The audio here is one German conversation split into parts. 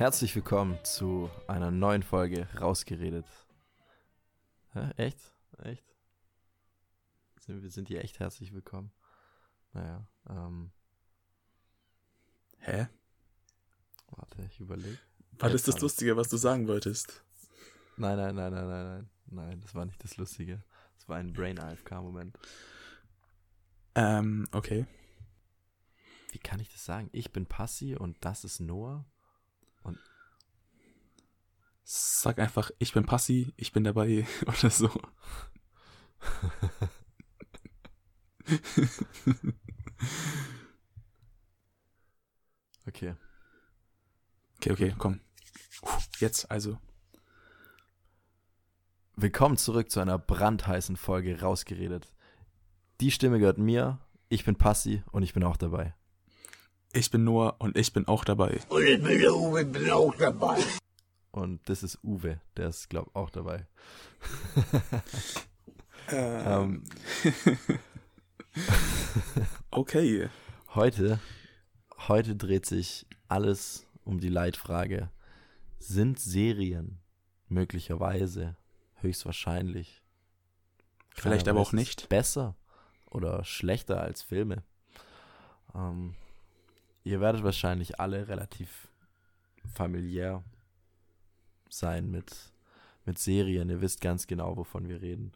Herzlich willkommen zu einer neuen Folge Rausgeredet. Hä? Echt? Echt? Sind, wir sind hier echt herzlich willkommen? Naja, ähm. Hä? Warte, ich überlege. War das das Lustige, was du sagen wolltest? Nein, nein, nein, nein, nein, nein. Nein, das war nicht das Lustige. Das war ein Brain-AFK-Moment. Ähm, okay. Wie kann ich das sagen? Ich bin Passi und das ist Noah? Sag einfach, ich bin Passi, ich bin dabei oder so. okay. Okay, okay, komm. Jetzt also. Willkommen zurück zu einer brandheißen Folge Rausgeredet. Die Stimme gehört mir, ich bin Passi und ich bin auch dabei. Ich bin Noah und ich bin auch dabei. Und ich bin Uwe, bin auch dabei. Und das ist Uwe, der ist, glaub auch dabei. Ähm. okay. Heute, heute dreht sich alles um die Leitfrage. Sind Serien möglicherweise, höchstwahrscheinlich, Vielleicht aber auch nicht. besser oder schlechter als Filme? Ähm, ihr werdet wahrscheinlich alle relativ familiär sein mit, mit Serien. Ihr wisst ganz genau, wovon wir reden.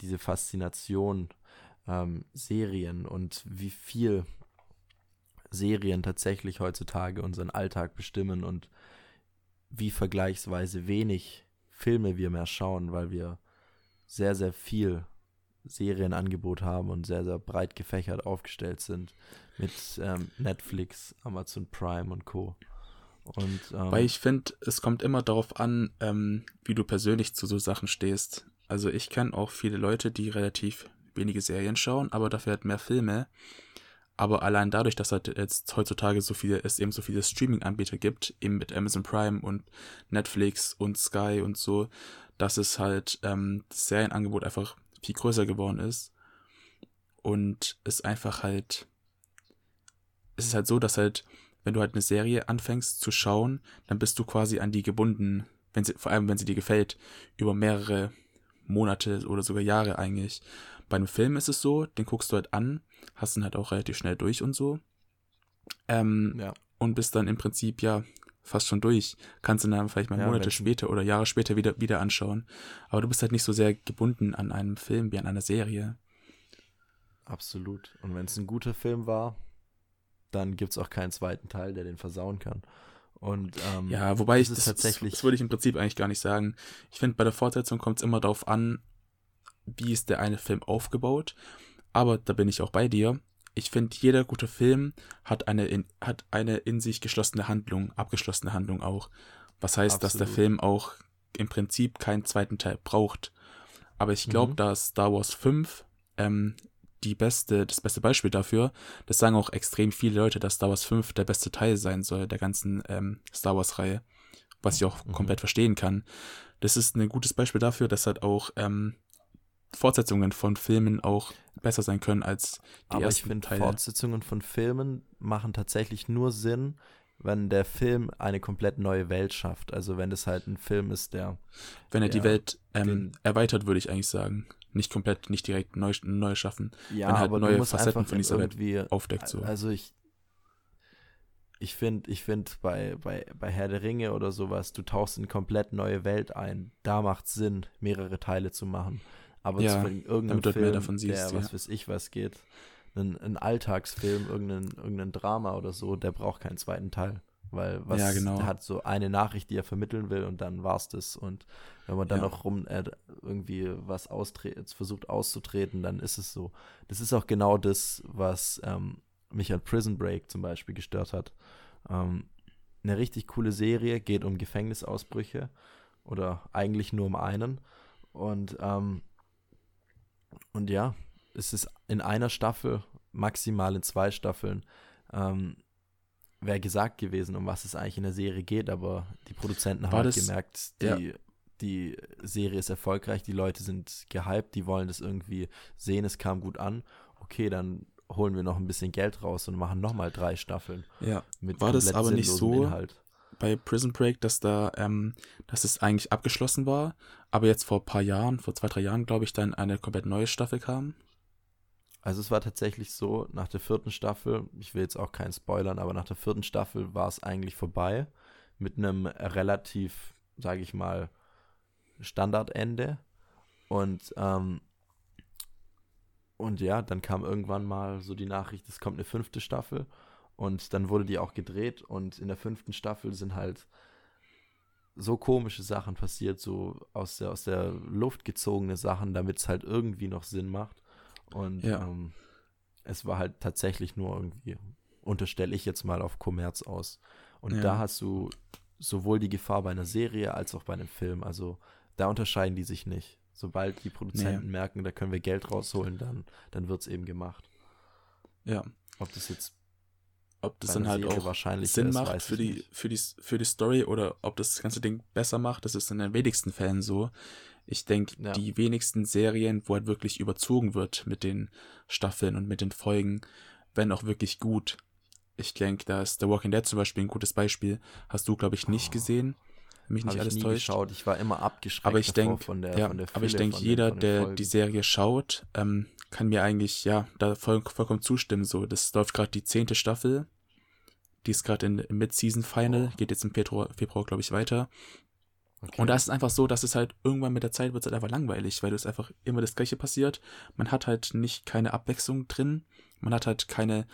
Diese Faszination ähm, Serien und wie viel Serien tatsächlich heutzutage unseren Alltag bestimmen und wie vergleichsweise wenig Filme wir mehr schauen, weil wir sehr, sehr viel Serienangebot haben und sehr, sehr breit gefächert aufgestellt sind mit ähm, Netflix, Amazon Prime und Co. Und ähm, Weil ich finde, es kommt immer darauf an, ähm, wie du persönlich zu so Sachen stehst. Also ich kenne auch viele Leute, die relativ wenige Serien schauen, aber dafür halt mehr Filme. Aber allein dadurch, dass halt jetzt heutzutage so viele, es eben so viele Streaming-Anbieter gibt, eben mit Amazon Prime und Netflix und Sky und so, dass es halt ähm, das Serienangebot einfach viel größer geworden ist. Und es einfach halt, es ist halt so, dass halt, wenn du halt eine Serie anfängst zu schauen, dann bist du quasi an die gebunden, wenn sie, vor allem wenn sie dir gefällt, über mehrere Monate oder sogar Jahre eigentlich. Bei einem Film ist es so, den guckst du halt an, hast ihn halt auch relativ schnell durch und so. Ähm, ja. und bist dann im Prinzip ja fast schon durch. Kannst ihn dann vielleicht mal Ja, Monate später oder Jahre später wieder, wieder anschauen. Aber du bist halt nicht so sehr gebunden an einem Film wie an einer Serie. Absolut. Und wenn es ein guter Film war, dann gibt es auch keinen zweiten Teil, der den versauen kann. Und ähm, Ja, wobei das ich das, tatsächlich- das würde ich im Prinzip eigentlich gar nicht sagen. Ich finde, bei der Fortsetzung kommt es immer darauf an, wie ist der eine Film aufgebaut. Aber da bin ich auch bei dir. Ich finde, jeder gute Film hat eine in, hat eine in sich geschlossene Handlung, abgeschlossene Handlung auch. Was heißt, dass der Absolut. Film auch im Prinzip keinen zweiten Teil braucht. Aber ich glaube, Mhm. dass Star Wars 5 ähm, die beste, das beste Beispiel dafür, das sagen auch extrem viele Leute, dass Star Wars 5 der beste Teil sein soll, der ganzen ähm, Star Wars-Reihe. Was ich auch Mhm. komplett verstehen kann. Das ist ein gutes Beispiel dafür, dass halt auch ähm, Fortsetzungen von Filmen auch besser sein können als die aber ich ersten finde, Teile. Fortsetzungen von Filmen machen tatsächlich nur Sinn, wenn der Film eine komplett neue Welt schafft. Also wenn es halt ein Film ist, der Wenn er die Welt ähm, erweitert, würde ich eigentlich sagen. Nicht komplett, nicht direkt neu, neu schaffen, ja, Wenn halt aber neue Facetten von dieser Welt aufdeckt. So. Also ich ich finde, ich finde bei, bei, bei Herr der Ringe oder sowas, du tauchst in eine komplett neue Welt ein. Da macht Sinn, mehrere Teile zu machen. Aber Ja, zu irgendeinem halt Film, mehr davon siehst, der ja. was weiß ich was geht, ein, ein Alltagsfilm, irgendein, irgendein Drama oder so, der braucht keinen zweiten Teil. Weil was Ja, genau. hat so eine Nachricht, die er vermitteln will und dann war's das. Und wenn man dann Ja. noch rum äh, irgendwie was versucht auszutreten, dann ist es so. Das ist auch genau das, was ähm, mich an Prison Break zum Beispiel gestört hat. Ähm, eine richtig coole Serie geht um Gefängnisausbrüche oder eigentlich nur um einen. Und, ähm, und ja, es ist in einer Staffel, maximal in zwei Staffeln, ähm, wäre gesagt gewesen, um was es eigentlich in der Serie geht, aber die Produzenten haben halt gemerkt, ja. die, die Serie ist erfolgreich, die Leute sind gehypt, die wollen das irgendwie sehen, es kam gut an. Okay, dann holen wir noch ein bisschen Geld raus und machen nochmal drei Staffeln ja. mit War das aber nicht so? Inhalt. bei Prison Break, dass da, ähm, dass es eigentlich abgeschlossen war, aber jetzt vor ein paar Jahren, vor zwei, drei Jahren, glaube ich, dann eine komplett neue Staffel kam. Also es war tatsächlich so, nach der vierten Staffel, ich will jetzt auch keinen spoilern, aber nach der vierten Staffel war es eigentlich vorbei mit einem relativ, sage ich mal, Standardende. Und, ähm, und ja, dann kam irgendwann mal so die Nachricht, es kommt eine fünfte Staffel. Und dann wurde die auch gedreht. Und in der fünften Staffel sind halt so komische Sachen passiert, so aus der, aus der Luft gezogene Sachen, damit es halt irgendwie noch Sinn macht. Und Ja. ähm, es war halt tatsächlich nur irgendwie, unterstelle ich jetzt mal auf Kommerz aus. Und Ja. da hast du sowohl die Gefahr bei einer Serie als auch bei einem Film. Also da unterscheiden die sich nicht. Sobald die Produzenten merken, da können wir Geld rausholen, dann, dann wird es eben gemacht. Ja. Ob das jetzt Ob das dann halt Serie auch wahrscheinlich Sinn ist, macht für die, nicht. für, die, für die Story oder ob das ganze Ding besser macht, das ist in den wenigsten Fällen so. Ich denke, Ja. die wenigsten Serien, wo halt wirklich überzogen wird mit den Staffeln und mit den Folgen, werden auch wirklich gut. Ich denke, da ist The Walking Dead zum Beispiel ein gutes Beispiel. Hast du, glaube ich, nicht Oh. gesehen. Wenn mich nicht ich alles nie täuscht. geschaut. Ich war immer abgeschreckt Aber ich denke, von der, ja, von der aber ich Fülle denke, jeder, den der Folgen. die Serie schaut, ähm, kann mir eigentlich, ja, da voll, vollkommen zustimmen. So, das läuft gerade die zehnte Staffel. Die ist gerade im Mid-Season-Final, Oh. geht jetzt im Februar, Februar glaube ich, weiter. Okay. Und da ist es einfach so, dass es halt irgendwann mit der Zeit wird es halt einfach langweilig, weil es einfach immer das Gleiche passiert. Man hat halt nicht keine Abwechslung drin. Man hat halt keine,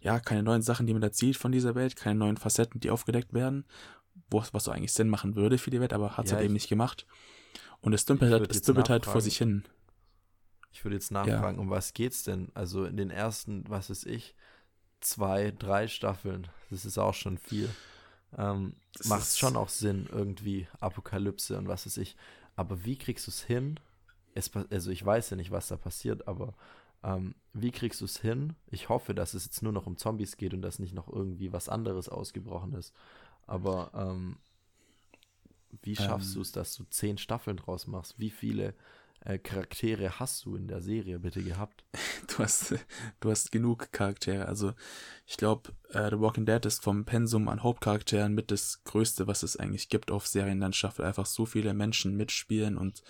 ja, keine neuen Sachen, die man erzählt von dieser Welt, keine neuen Facetten, die aufgedeckt werden, wo, was so eigentlich Sinn machen würde für die Welt, aber hat es Ja, halt eben ich- nicht gemacht. Und es dümpelt halt, es dümpelt halt vor sich hin. Ich würde jetzt nachfragen, um was geht's denn? Also in den ersten, was weiß ich, zwei, drei Staffeln, das ist auch schon viel. Ähm, Macht ist- schon auch Sinn, irgendwie Apokalypse und was weiß ich. Aber wie kriegst du es hin? Es, also ich weiß ja nicht, was da passiert, aber ähm, wie kriegst du es hin? Ich hoffe, dass es jetzt nur noch um Zombies geht und dass nicht noch irgendwie was anderes ausgebrochen ist. Aber ähm, wie schaffst Ähm. du es, dass du zehn Staffeln draus machst? Wie viele äh, Charaktere hast du in der Serie bitte gehabt? Du hast, du hast genug Charaktere. Also ich glaube, äh, The Walking Dead ist vom Pensum an Hauptcharakteren mit das Größte, was es eigentlich gibt auf Serienlandschaft, weil einfach so viele Menschen mitspielen und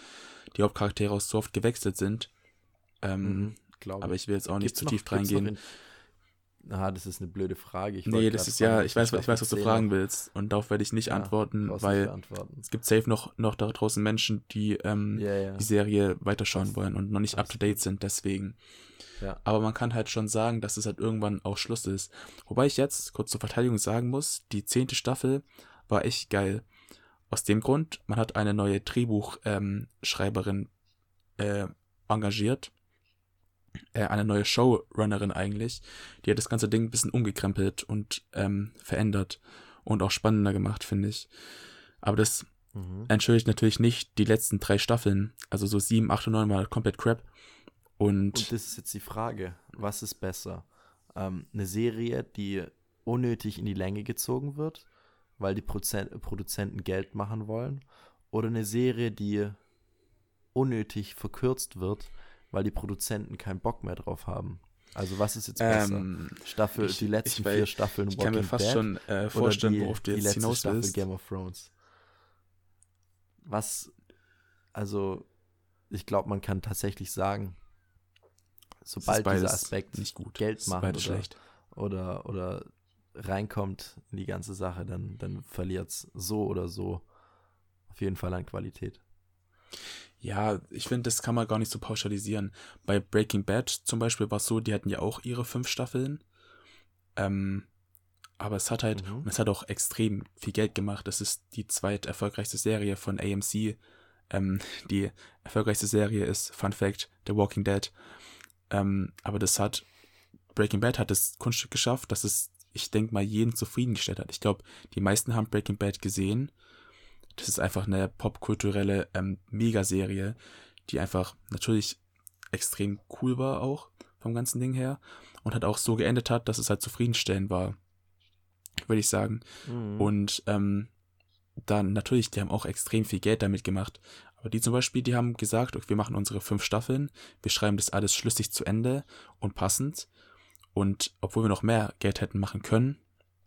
die Hauptcharaktere auch so oft gewechselt sind. Ähm, glaube aber ich will jetzt auch nicht Gibt's zu noch- tief reingehen. In- Ah, das ist eine blöde Frage. Ich Nee, das ist fragen, ja, ich weiß, ich weiß, was du fragen 10 willst. Und darauf werde ich nicht Ja, antworten, brauchst weil nicht antworten. es gibt safe noch, noch da draußen Menschen, die ähm, Ja, ja. die Serie weiterschauen Das- wollen und noch nicht alles up to date sind, deswegen. Aber man kann halt schon sagen, dass es halt irgendwann auch Schluss ist. Wobei ich jetzt kurz zur Verteidigung sagen muss, die zehnte Staffel war echt geil. Aus dem Grund, man hat eine neue Drehbuchschreiberin ähm, äh, engagiert. Äh, eine neue Showrunnerin eigentlich. Die hat das ganze Ding ein bisschen umgekrempelt und ähm, verändert und auch spannender gemacht, finde ich. Aber das Mhm. entschuldigt natürlich nicht die letzten drei Staffeln. Also so sieben, acht und neun war komplett crap. Und, Und das ist jetzt die Frage, was ist besser? Ähm, eine Serie, die unnötig in die Länge gezogen wird, weil die Prozent Produzenten Geld machen wollen, oder eine Serie, die unnötig verkürzt wird, weil die Produzenten keinen Bock mehr drauf haben? Also was ist jetzt besser? ähm, Staffel, ich- die letzten ich vier Staffeln ich kann mir Walking fast Dead schon äh, vorstellen, die, worauf du die jetzt letzte hinaus Staffel willst. Game of Thrones. Was, also, ich glaube, man kann tatsächlich sagen, ist sobald dieser Aspekt nicht gut. Geld ist beides oder, schlecht. oder, oder reinkommt in die ganze Sache, dann, dann verliert es so oder so auf jeden Fall an Qualität. Ja, ich finde, das kann man gar nicht so pauschalisieren. Bei Breaking Bad zum Beispiel war es so, die hatten ja auch ihre fünf Staffeln. Ähm, aber es hat halt, Mhm. es hat auch extrem viel Geld gemacht. Das ist die zweit erfolgreichste Serie von AMC. Ähm, die erfolgreichste Serie ist, Fun Fact, The Walking Dead. Ähm, aber das hat, Breaking Bad hat das Kunststück geschafft, dass es, ich denke mal, jeden zufriedengestellt hat. Ich glaube, die meisten haben Breaking Bad gesehen. Das ist einfach eine popkulturelle ähm, Megaserie, die einfach natürlich extrem cool war auch vom ganzen Ding her und hat auch so geendet hat, dass es halt zufriedenstellend war, würde ich sagen. Mhm. Und ähm, dann natürlich, die haben auch extrem viel Geld damit gemacht. Aber die zum Beispiel, die haben gesagt, okay, wir machen unsere fünf Staffeln, wir schreiben das alles schlüssig zu Ende und passend. Und obwohl wir noch mehr Geld hätten machen können,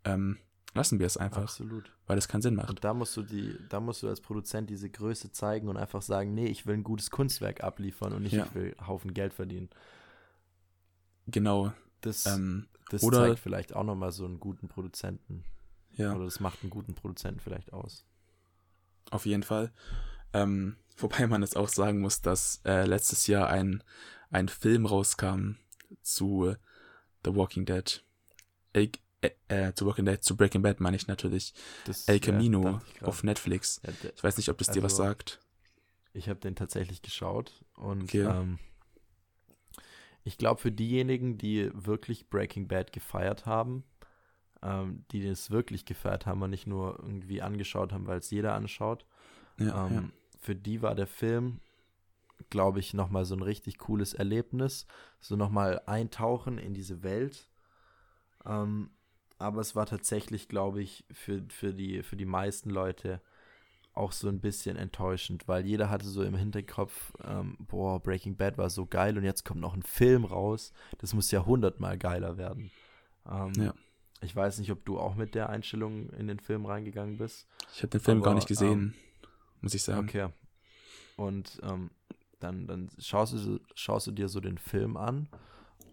ähm, lassen wir es einfach, Absolut. weil es keinen Sinn macht. Und da musst du die, da musst du als Produzent diese Größe zeigen und einfach sagen, nee, ich will ein gutes Kunstwerk abliefern und nicht, Ja. ich will einen Haufen Geld verdienen. Genau. Das, Ähm, das oder- zeigt vielleicht auch nochmal so einen guten Produzenten. ja. Oder das macht einen guten Produzenten vielleicht aus. Auf jeden Fall. Ähm, wobei man jetzt auch sagen muss, dass äh, letztes Jahr ein, ein Film rauskam zu The Walking Dead. Äh, äh, zu Walking Dead, zu Breaking Bad meine ich natürlich. Das, El ja, Camino grad. auf Netflix. Ja, der- Ich weiß nicht, ob das dir was Also, sagt. Ich habe den tatsächlich geschaut und Okay. ähm, ich glaube für diejenigen, die wirklich Breaking Bad gefeiert haben, ähm, die das wirklich gefeiert haben und nicht nur irgendwie angeschaut haben, weil es jeder anschaut, Ja, ähm, für die war der Film, glaube ich, nochmal so ein richtig cooles Erlebnis, so nochmal eintauchen in diese Welt. Ähm, aber es war tatsächlich, glaube ich, für, für, die, für die meisten Leute auch so ein bisschen enttäuschend, weil jeder hatte so im Hinterkopf, ähm, boah, Breaking Bad war so geil und jetzt kommt noch ein Film raus. Das muss ja hundertmal geiler werden. Ähm, Ja. Ich weiß nicht, ob du auch mit der Einstellung in den Film reingegangen bist. Ich habe den Film gar aber, nicht gesehen, muss ich sagen. Okay. Und ähm, dann, dann schaust, du, schaust du dir so den Film an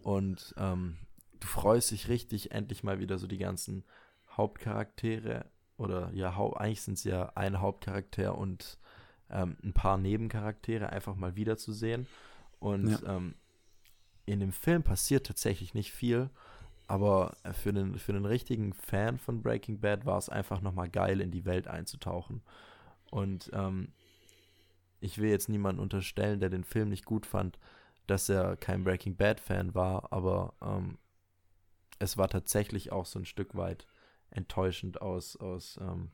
und ähm, du freust dich richtig, endlich mal wieder so die ganzen Hauptcharaktere oder ja, hau eigentlich sind es ja ein Hauptcharakter und ähm, ein paar Nebencharaktere einfach mal wiederzusehen. Und Ja. ähm, in dem Film passiert tatsächlich nicht viel, aber für den, für den richtigen Fan von Breaking Bad war es einfach nochmal geil, in die Welt einzutauchen. Und ähm, ich will jetzt niemanden unterstellen, der den Film nicht gut fand, dass er kein Breaking Bad-Fan war, aber ähm, es war tatsächlich auch so ein Stück weit enttäuschend aus, aus, ähm,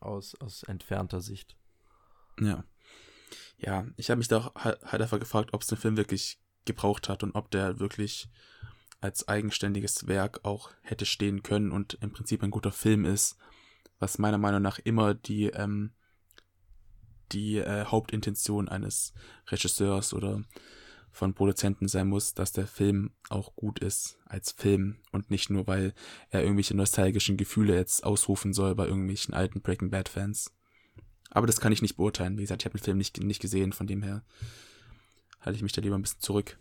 aus, aus entfernter Sicht. Ja. Ja, ich habe mich da auch halt einfach gefragt, ob es den Film wirklich gebraucht hat und ob der wirklich als eigenständiges Werk auch hätte stehen können und im Prinzip ein guter Film ist, was meiner Meinung nach immer die, ähm, die äh, Hauptintention eines Regisseurs oder von Produzenten sein muss, dass der Film auch gut ist als Film und nicht nur, weil er irgendwelche nostalgischen Gefühle jetzt ausrufen soll bei irgendwelchen alten Breaking Bad Fans. Aber das kann ich nicht beurteilen. Wie gesagt, ich habe den Film nicht, nicht gesehen, von dem her halte ich mich da lieber ein bisschen zurück.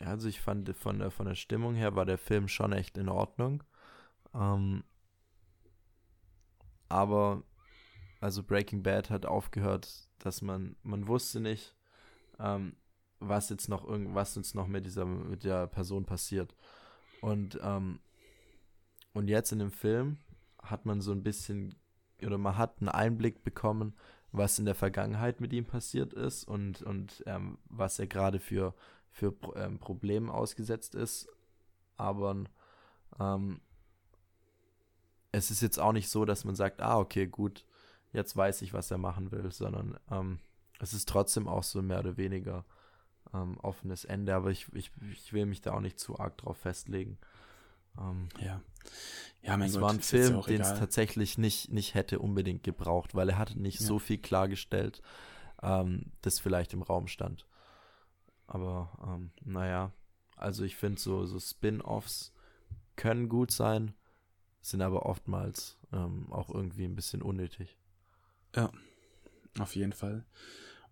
Ja, also ich fand von der, von der Stimmung her war der Film schon echt in Ordnung. Ähm, aber also Breaking Bad hat aufgehört, dass man, man wusste nicht, ähm, was jetzt noch irgendwas uns noch mit dieser, mit der Person passiert. Und, ähm, und jetzt in dem Film hat man so ein bisschen, oder man hat einen Einblick bekommen, was in der Vergangenheit mit ihm passiert ist und, und ähm, was er gerade für, für ähm, Problemen ausgesetzt ist. Aber ähm, es ist jetzt auch nicht so, dass man sagt, ah, okay, gut, jetzt weiß ich, was er machen will, sondern ähm, es ist trotzdem auch so mehr oder weniger ähm, offenes Ende, aber ich, ich, ich will mich da auch nicht zu arg drauf festlegen. Ähm, Ja. Ja, mein es Gott, war ein Film, den es tatsächlich nicht, nicht hätte unbedingt gebraucht, weil er hatte nicht Ja. so viel klargestellt, ähm, das vielleicht im Raum stand. Aber ähm, naja, also ich finde so, so Spin-offs können gut sein, sind aber oftmals ähm, auch irgendwie ein bisschen unnötig. Auf jeden Fall.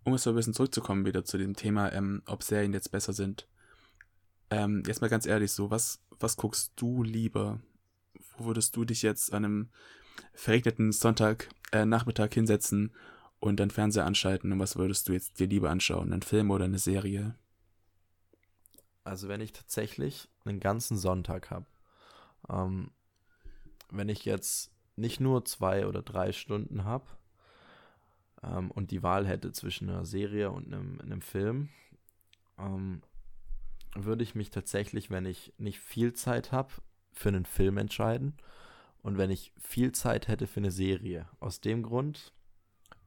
Um jetzt so ein bisschen zurückzukommen wieder zu dem Thema, ähm, ob Serien jetzt besser sind. Ähm, jetzt mal ganz ehrlich so, was, was guckst du lieber? Wo würdest du dich jetzt an einem verregneten Sonntag äh, Nachmittag hinsetzen und dann Fernseher anschalten und was würdest du jetzt dir lieber anschauen? Einen Film oder eine Serie? Also wenn ich tatsächlich einen ganzen Sonntag habe, ähm, wenn ich jetzt nicht nur zwei oder drei Stunden habe ähm, und die Wahl hätte zwischen einer Serie und einem, einem Film, ähm, würde ich mich tatsächlich, wenn ich nicht viel Zeit habe, für einen Film entscheiden. Und wenn ich viel Zeit hätte für eine Serie. Aus dem Grund,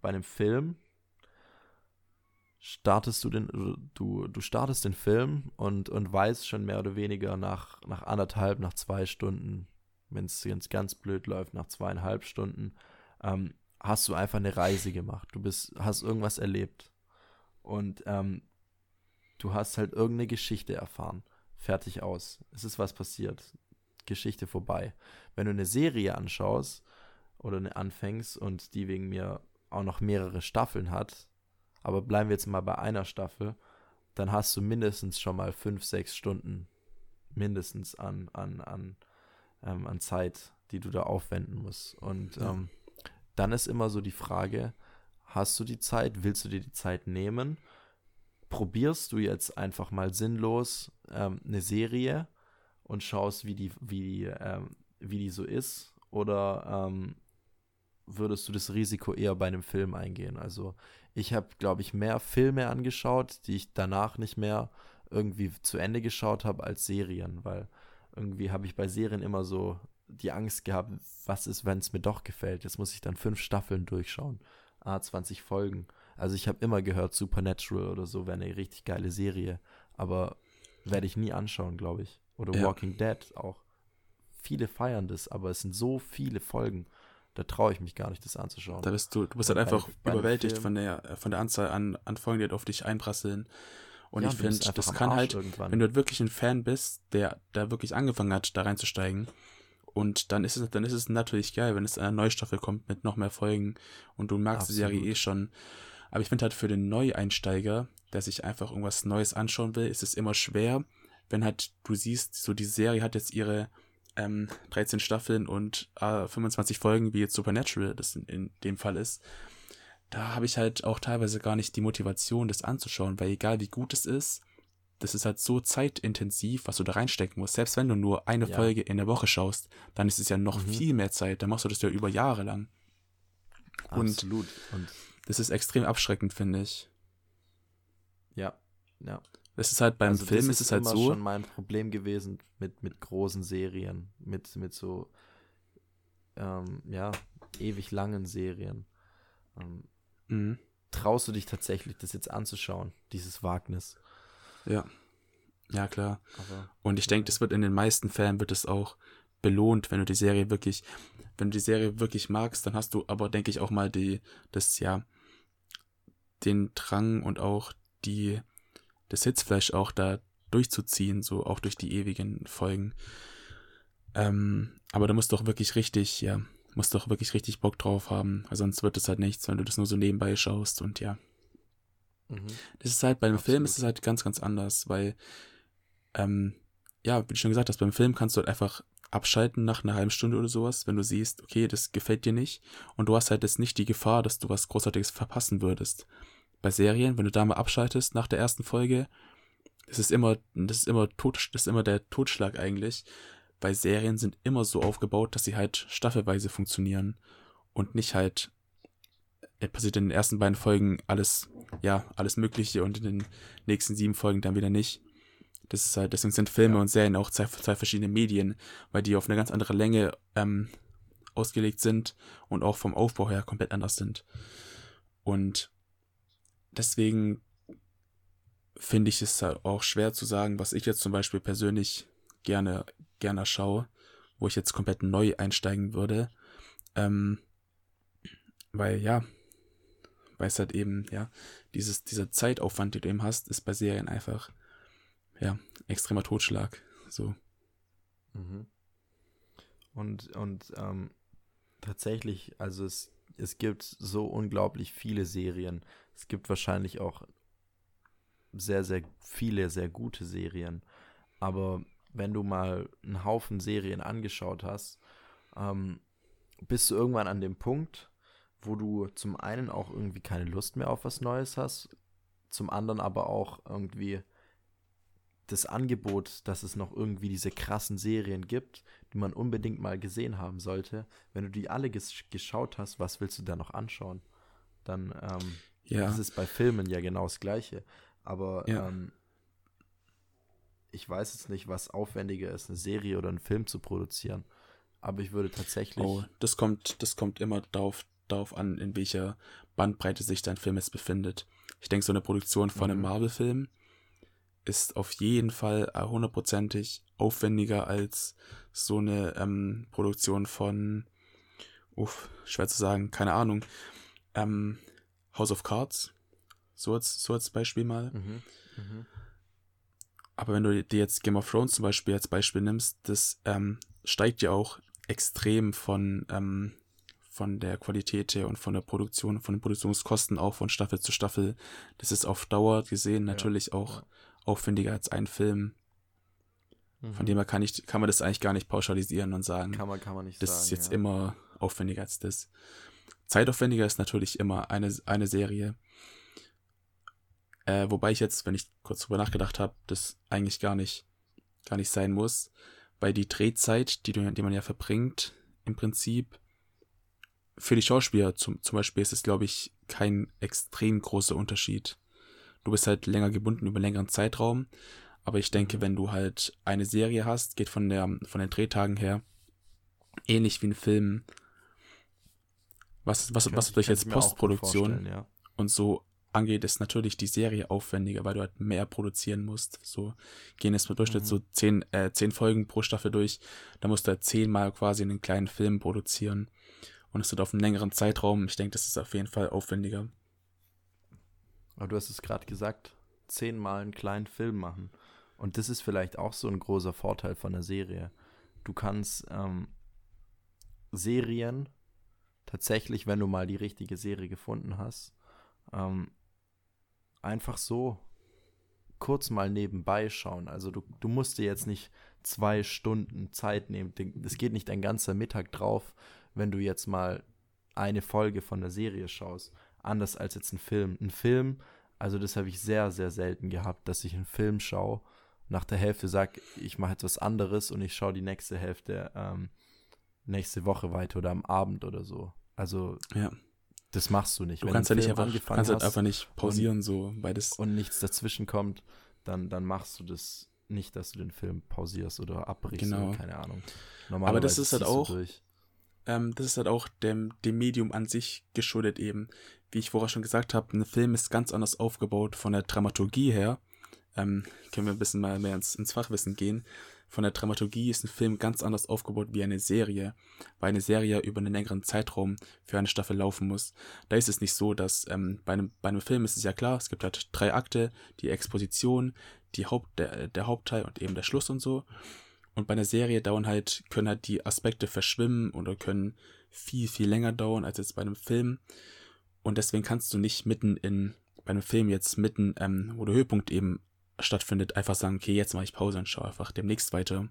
bei einem Film startest du den, du, du startest den Film und, und weißt schon mehr oder weniger nach, nach anderthalb, nach zwei Stunden, wenn es ganz blöd läuft, nach zweieinhalb Stunden, ähm, hast du einfach eine Reise gemacht. Du bist, hast irgendwas erlebt. Und ähm, du hast halt irgendeine Geschichte erfahren. Fertig aus. Es ist was passiert. Geschichte vorbei. Wenn du eine Serie anschaust oder eine anfängst und die wegen mir auch noch mehrere Staffeln hat, aber bleiben wir jetzt mal bei einer Staffel, dann hast du mindestens schon mal fünf, sechs Stunden mindestens an, an, an, ähm, an Zeit, die du da aufwenden musst. Und Ja. ähm, dann ist immer so die Frage, hast du die Zeit, willst du dir die Zeit nehmen? Probierst du jetzt einfach mal sinnlos ähm, eine Serie und schaust, wie die, wie, ähm, wie die so ist? Oder ähm, würdest du das Risiko eher bei einem Film eingehen? Also ich habe, glaube ich, mehr Filme angeschaut, die ich danach nicht mehr irgendwie zu Ende geschaut habe als Serien, weil irgendwie habe ich bei Serien immer so die Angst gehabt, was ist, wenn es mir doch gefällt. Jetzt muss ich dann fünf Staffeln durchschauen. Ah, 20 Folgen. Also ich habe immer gehört, Supernatural oder so wäre eine richtig geile Serie, aber werde ich nie anschauen, glaube ich. Oder Ja. Walking Dead auch. Viele feiern das, aber es sind so viele Folgen, da traue ich mich gar nicht, das anzuschauen. Da bist du, du bist halt bei- einfach bei überwältigt Film- von der, von der Anzahl an, an Folgen, die halt auf dich einprasseln. Und Ja, ich finde, das kann halt, irgendwann. wenn du halt wirklich ein Fan bist, der da wirklich angefangen hat, da reinzusteigen, und dann ist es, dann ist es natürlich geil, wenn es eine neue Staffel kommt mit noch mehr Folgen und du magst die Serie Absolut. eh schon. Aber ich finde halt für den Neueinsteiger, der sich einfach irgendwas Neues anschauen will, ist es immer schwer, wenn halt du siehst, so die Serie hat jetzt ihre ähm, 13 Staffeln und äh, 25 Folgen, wie jetzt Supernatural das in, in dem Fall ist. Da habe ich halt auch teilweise gar nicht die Motivation, das anzuschauen, weil egal wie gut es ist, das ist halt so zeitintensiv, was du da reinstecken musst. Selbst wenn du nur eine Ja. Folge in der Woche schaust, dann ist es ja noch Mhm. viel mehr Zeit. Dann machst du das ja über Jahre lang. und- Absolut. Und Das ist extrem abschreckend, finde ich. ja, ja. Das ist halt beim Also Film das ist es halt so. schon mein Problem gewesen mit, mit großen Serien, mit, mit so ähm, ja, ewig langen Serien. Ähm, Mhm. traust du dich tatsächlich, das jetzt anzuschauen, dieses Wagnis? Ja. Ja, klar. Aber Und ich denke, das wird in den meisten Fällen wird es auch belohnt, wenn du die Serie wirklich, wenn du die Serie wirklich magst, dann hast du aber, denke ich, auch mal die, das, ja, den Drang und auch die, das Hitzfleisch auch da durchzuziehen, so auch durch die ewigen Folgen. Ähm, aber da musst du auch wirklich richtig, ja, musst du auch wirklich richtig Bock drauf haben, weil sonst wird es halt nichts, wenn du das nur so nebenbei schaust und ja. Mhm. Das ist halt, bei einem Film ist es halt ganz, ganz anders, weil, ähm, ja, wie du schon gesagt hast, beim Film kannst du halt einfach abschalten nach einer halben Stunde oder sowas, wenn du siehst, okay, das gefällt dir nicht und du hast halt jetzt nicht die Gefahr, dass du was Großartiges verpassen würdest. Bei Serien, wenn du da mal abschaltest nach der ersten Folge, das ist immer, das ist immer tot, das ist immer der Totschlag eigentlich, weil Serien sind immer so aufgebaut, dass sie halt staffelweise funktionieren und nicht halt passiert in den ersten beiden Folgen alles, ja, alles Mögliche und in den nächsten sieben Folgen dann wieder nicht. Das ist halt, deswegen sind Filme Ja. und Serien auch zwei, zwei verschiedene Medien, weil die auf eine ganz andere Länge ähm, ausgelegt sind und auch vom Aufbau her komplett anders sind. Und deswegen finde ich es halt auch schwer zu sagen, was ich jetzt zum Beispiel persönlich gerne, gerne schaue, wo ich jetzt komplett neu einsteigen würde. Ähm, weil ja, weil es halt eben, ja, dieses, dieser Zeitaufwand, den du eben hast, ist bei Serien einfach, ja, extremer Totschlag. So. Mhm. Und, und ähm, tatsächlich, also es, es gibt so unglaublich viele Serien. Es gibt wahrscheinlich auch sehr, sehr viele, sehr gute Serien. Aber wenn du mal einen Haufen Serien angeschaut hast, ähm, bist du irgendwann an dem Punkt, wo du zum einen auch irgendwie keine Lust mehr auf was Neues hast, zum anderen aber auch irgendwie das Angebot, dass es noch irgendwie diese krassen Serien gibt, die man unbedingt mal gesehen haben sollte. Wenn du die alle ges geschaut hast, was willst du da noch anschauen? Dann ähm, Ja. ist bei Filmen ja genau das Gleiche. Aber Ja. ähm, ich weiß jetzt nicht, was aufwendiger ist, eine Serie oder einen Film zu produzieren. Aber ich würde tatsächlich. Oh, das kommt, das kommt immer darauf, darauf an, in welcher Bandbreite sich dein Film jetzt befindet. Ich denke, so eine Produktion von einem Mhm. Marvel-Film ist auf jeden Fall hundertprozentig aufwendiger als so eine ähm, Produktion von, uff, schwer zu sagen, keine Ahnung, ähm, House of Cards, so als, so als Beispiel mal. Mhm, mhm. Aber wenn du dir jetzt Game of Thrones zum Beispiel als Beispiel nimmst, das ähm, steigt ja auch extrem von, ähm, von der Qualität her und von der Produktion, von den Produktionskosten auch von Staffel zu Staffel. Das ist auf Dauer gesehen natürlich auch ja. aufwendiger als ein Film. Von Mhm. dem her kann, ich, kann man das eigentlich gar nicht pauschalisieren und sagen, kann man, kann man nicht das sagen. ist jetzt ja. immer aufwendiger als das. Zeitaufwendiger ist natürlich immer eine, eine Serie. Äh, wobei ich jetzt, wenn ich kurz drüber nachgedacht habe, das eigentlich gar nicht, gar nicht sein muss, weil die Drehzeit, die, die man ja verbringt, im Prinzip für die Schauspieler zum, zum Beispiel ist es, glaube ich, kein extrem großer Unterschied. Du bist halt länger gebunden über einen längeren Zeitraum, aber ich denke, wenn du halt eine Serie hast, geht von der, von den Drehtagen her ähnlich wie ein Film. Was, was, was ich- durch könnte jetzt Postproduktion Ja. und so angeht, ist natürlich die Serie aufwendiger, weil du halt mehr produzieren musst. So gehen jetzt mit Durchschnitt Mhm. so zehn, äh, zehn Folgen pro Staffel durch. Da musst du halt zehnmal quasi einen kleinen Film produzieren. Und es wird auf einen längeren Zeitraum. Ich denke, das ist auf jeden Fall aufwendiger. Aber du hast es gerade gesagt, zehnmal einen kleinen Film machen. Und das ist vielleicht auch so ein großer Vorteil von der Serie. Du kannst ähm, Serien tatsächlich, wenn du mal die richtige Serie gefunden hast, ähm, einfach so kurz mal nebenbei schauen. Also du, du musst dir jetzt nicht zwei Stunden Zeit nehmen. Es geht nicht ein ganzer Mittag drauf, wenn du jetzt mal eine Folge von der Serie schaust. Anders als jetzt ein Film. Ein Film, also das habe ich sehr, sehr selten gehabt, dass ich einen Film schaue, nach der Hälfte sage, ich mache etwas anderes und ich schaue die nächste Hälfte ähm, nächste Woche weiter oder am Abend oder so. Also Ja. das machst du nicht. Du Wenn kannst ja nicht einfach, angefangen kannst halt einfach nicht pausieren, so, weil das. und nichts dazwischen kommt, dann, dann machst du das nicht, dass du den Film pausierst oder abbrichst Genau. oder keine Ahnung. Aber das ist halt auch- durch. Ähm, das ist halt auch dem, dem Medium an sich geschuldet eben. Wie ich vorher schon gesagt habe, ein Film ist ganz anders aufgebaut von der Dramaturgie her. Ähm, können wir ein bisschen mal mehr ins, ins Fachwissen gehen. Von der Dramaturgie ist ein Film ganz anders aufgebaut wie eine Serie, weil eine Serie über einen längeren Zeitraum für eine Staffel laufen muss. Da ist es nicht so, dass ähm, bei, einem, bei einem Film ist es ja klar, es gibt halt drei Akte, die Exposition, die Haupt, der, der Hauptteil und eben der Schluss und so. Und bei einer Serie dauern halt, können halt die Aspekte verschwimmen oder können viel, viel länger dauern als jetzt bei einem Film. Und deswegen kannst du nicht mitten in, bei einem Film jetzt mitten, ähm, wo der Höhepunkt eben stattfindet, einfach sagen, okay, jetzt mache ich Pause und schaue einfach demnächst weiter.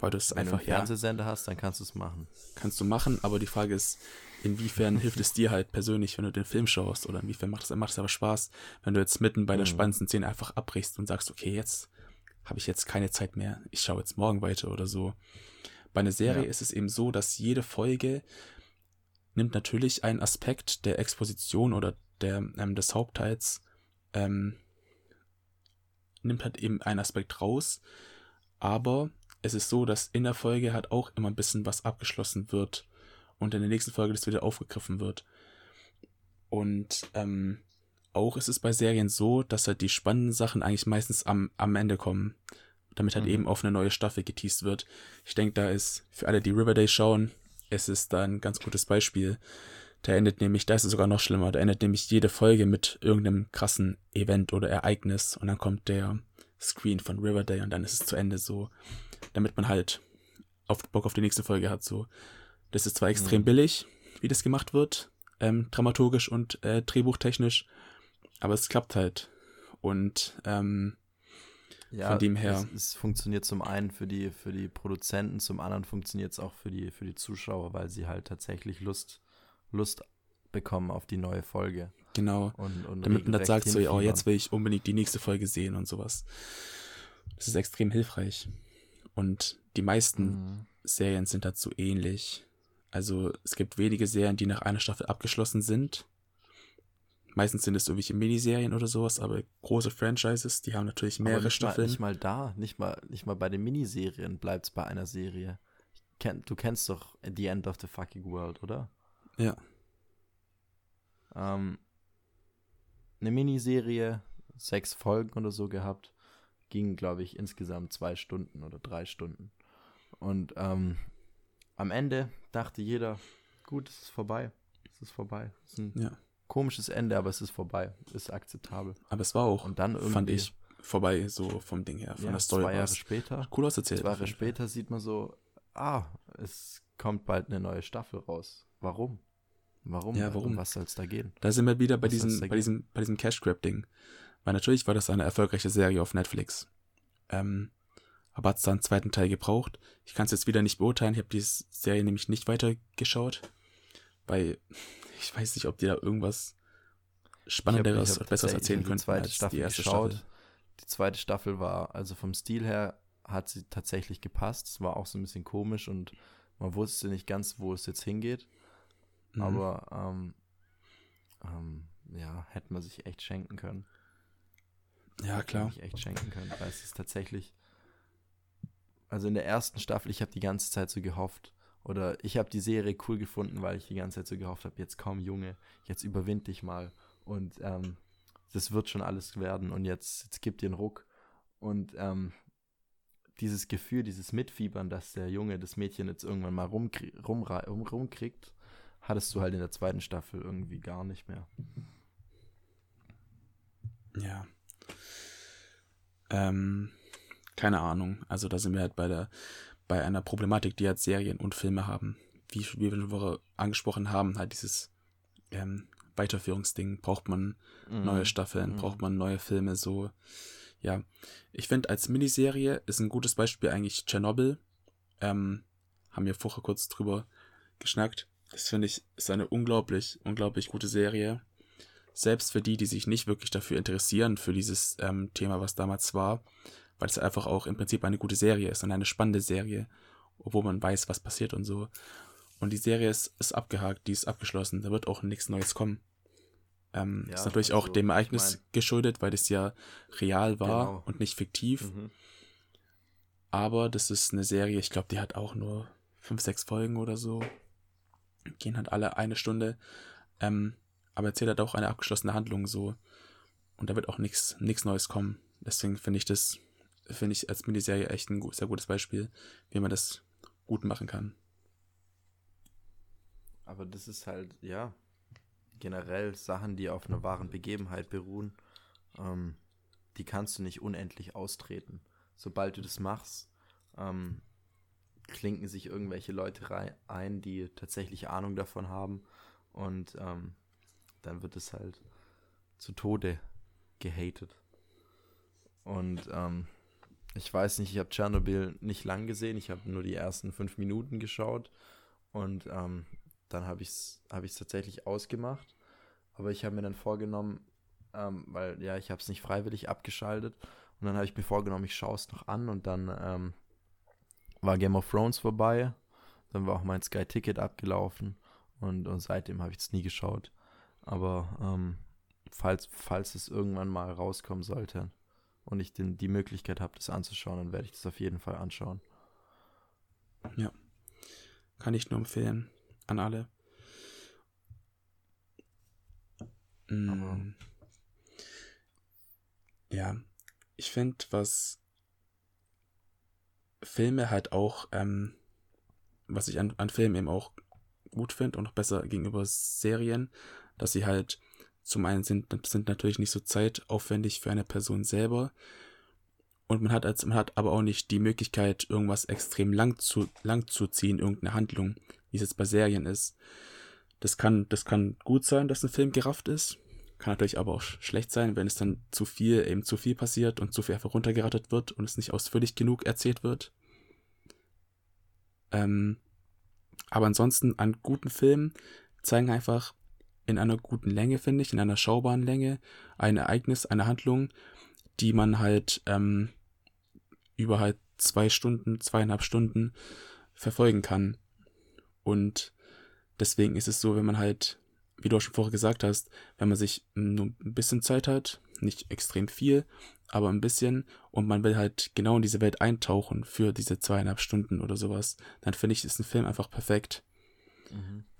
Weil du es Wenn einfach, du einen ja, Fernsehsender hast, dann kannst du es machen. kannst du machen, aber die Frage ist, inwiefern hilft es dir halt persönlich, wenn du den Film schaust oder inwiefern macht es, macht es aber Spaß, wenn du jetzt mitten bei der Mhm. spannendsten Szene einfach abbrichst und sagst, okay, jetzt habe ich jetzt keine Zeit mehr, ich schaue jetzt morgen weiter oder so. Bei einer Serie Ja. ist es eben so, dass jede Folge nimmt natürlich einen Aspekt der Exposition oder der, ähm, des Hauptteils, ähm, nimmt halt eben einen Aspekt raus, aber es ist so, dass in der Folge halt auch immer ein bisschen was abgeschlossen wird und in der nächsten Folge das wieder aufgegriffen wird. Und ähm, auch ist es bei Serien so, dass halt die spannenden Sachen eigentlich meistens am, am Ende kommen, damit halt Mhm. eben auf eine neue Staffel geteased wird. Ich denke, da ist für alle, die Riverdale schauen, es ist da ein ganz gutes Beispiel. Da endet nämlich, da ist es sogar noch schlimmer, da endet nämlich jede Folge mit irgendeinem krassen Event oder Ereignis und dann kommt der Screen von Riverdale und dann ist es zu Ende so, damit man halt auf Bock auf die nächste Folge hat so. Das ist zwar extrem Mhm. billig, wie das gemacht wird, ähm, dramaturgisch und äh, drehbuchtechnisch, aber es klappt halt. Und ähm, Ja, Von dem her. Es, es funktioniert zum einen für die, für die Produzenten, zum anderen funktioniert es auch für die, für die Zuschauer, weil sie halt tatsächlich Lust, Lust bekommen auf die neue Folge. genau, Und, und damit man dann regelrecht sagt so, oh, jetzt will ich unbedingt die nächste Folge sehen und sowas. Das ist extrem hilfreich. Und die meisten Mhm. Serien sind dazu ähnlich. Also es gibt wenige Serien, die nach einer Staffel abgeschlossen sind. Meistens sind es irgendwelche Miniserien oder sowas, aber große Franchises, die haben natürlich Aber mehrere nicht mal, Staffeln. nicht mal da, nicht mal, nicht mal bei den Miniserien bleibt es bei einer Serie. Kenn, du kennst doch The End of the Fucking World, oder? Ja. Ähm, eine Miniserie, sechs Folgen oder so gehabt, ging, glaube ich, insgesamt zwei Stunden oder drei Stunden. Und ähm, am Ende dachte jeder, gut, es ist vorbei. Es ist vorbei. Es ist ein Ja. Komisches Ende, aber es ist vorbei. Ist akzeptabel. Aber es war auch, Und dann irgendwie, fand ich, vorbei, so vom Ding her, von ja, der Story zwei Jahre später, Cool auserzählt. zwei Jahre später sieht man so, ah, es kommt bald eine neue Staffel raus. Warum? Warum? Ja, warum? Um was soll es da gehen? Da sind wir wieder bei Was diesem, bei diesem, bei diesem Cash Grab Ding. Weil natürlich war das eine erfolgreiche Serie auf Netflix. Ähm, aber hat es da einen zweiten Teil gebraucht. Ich kann es jetzt wieder nicht beurteilen. Ich habe die Serie nämlich nicht weitergeschaut. Weil ich weiß nicht, ob die da irgendwas Spannenderes Besseres erzählen die könnten zweite als Staffel die erste geschaut. Staffel. Die zweite Staffel war, also vom Stil her, hat sie tatsächlich gepasst. Es war auch so ein bisschen komisch und man wusste nicht ganz, wo es jetzt hingeht. Mhm. Aber ähm, ähm, ja, hätte man sich echt schenken können. ja, Hätte klar. man sich echt schenken können, weil es ist tatsächlich. Also in der ersten Staffel, ich habe die ganze Zeit so gehofft. Oder ich habe die Serie cool gefunden, weil ich die ganze Zeit so gehofft habe, jetzt komm Junge, jetzt überwind dich mal. Und ähm, das wird schon alles werden. Und jetzt, jetzt gibt dir einen Ruck. Und ähm, dieses Gefühl, dieses Mitfiebern, dass der Junge das Mädchen jetzt irgendwann mal rumkrie rumra- rum, rumkriegt, hattest du halt in der zweiten Staffel irgendwie gar nicht mehr. Ja. Ähm, keine Ahnung. Also da sind wir halt bei der, bei einer Problematik, die halt Serien und Filme haben. Wie, wir schon angesprochen haben, halt dieses ähm, Weiterführungsding. Braucht man neue Staffeln, Mhm. braucht man neue Filme, so. Ja. Ich finde, als Miniserie ist ein gutes Beispiel eigentlich Tschernobyl. Ähm, haben wir vorher kurz drüber geschnackt. Das finde ich, ist eine unglaublich, unglaublich gute Serie selbst für die, die sich nicht wirklich dafür interessieren, für dieses ähm, Thema, was damals war, weil es einfach auch im Prinzip eine gute Serie ist und eine spannende Serie, obwohl man weiß, was passiert und so. Und die Serie ist, ist abgehakt, die ist abgeschlossen, da wird auch nichts Neues kommen. Ähm, Ja, ist natürlich auch also, dem ich Ereignis mein- geschuldet, weil es ja real war Genau. und nicht fiktiv. Mhm. Aber das ist eine Serie, ich glaube, die hat auch nur fünf, sechs Folgen oder so. Gehen halt alle eine Stunde. Ähm, aber erzählt halt auch eine abgeschlossene Handlung so. Und da wird auch nichts Neues kommen. Deswegen finde ich das, finde ich als Miniserie echt ein sehr gutes Beispiel, wie man das gut machen kann. Aber das ist halt, ja, generell Sachen, die auf einer wahren Begebenheit beruhen, ähm, die kannst du nicht unendlich austreten. Sobald du das machst, ähm, klinken sich irgendwelche Leute rei- ein, die tatsächlich Ahnung davon haben und ähm, dann wird es halt zu Tode gehatet. Und ähm, ich weiß nicht, ich habe Tschernobyl nicht lang gesehen, ich habe nur die ersten fünf Minuten geschaut und ähm, dann habe ich es hab ich's tatsächlich ausgemacht. Aber ich habe mir dann vorgenommen, ähm, weil ja, ich habe es nicht freiwillig abgeschaltet. Und dann habe ich mir vorgenommen, ich schaue es noch an. Und dann ähm, war Game of Thrones vorbei. Dann war auch mein Sky-Ticket abgelaufen. Und, und seitdem habe ich es nie geschaut. Aber ähm, falls, falls es irgendwann mal rauskommen sollte und ich den, die Möglichkeit habe, das anzuschauen, dann werde ich das auf jeden Fall anschauen. Kann ich nur empfehlen an alle. Aber- Ja, ich finde, was Filme halt auch, ähm, was ich an, an Filmen eben auch gut finde und noch besser gegenüber Serien, dass sie halt zum einen sind, sind natürlich nicht so zeitaufwendig für eine Person selber. Und man hat als man hat aber auch nicht die Möglichkeit irgendwas extrem lang zu lang zu ziehen irgendeine Handlung wie es jetzt bei Serien ist. Das kann das kann gut sein dass ein Film gerafft ist. Kann natürlich aber auch sch- schlecht sein wenn es dann zu viel eben zu viel passiert und zu viel einfach runtergerattet wird und es nicht ausführlich genug erzählt wird. Ähm, aber ansonsten an guten Filmen zeigen einfach in einer guten Länge, finde ich, in einer schaubaren Länge, ein Ereignis, eine Handlung, die man halt ähm, über halt zwei Stunden, zweieinhalb Stunden verfolgen kann. Und deswegen ist es so, wenn man halt, wie du auch schon vorher gesagt hast, wenn man sich nur ein bisschen Zeit hat, nicht extrem viel, aber ein bisschen, und man will halt genau in diese Welt eintauchen für diese zweieinhalb Stunden oder sowas, dann finde ich, ist ein Film einfach perfekt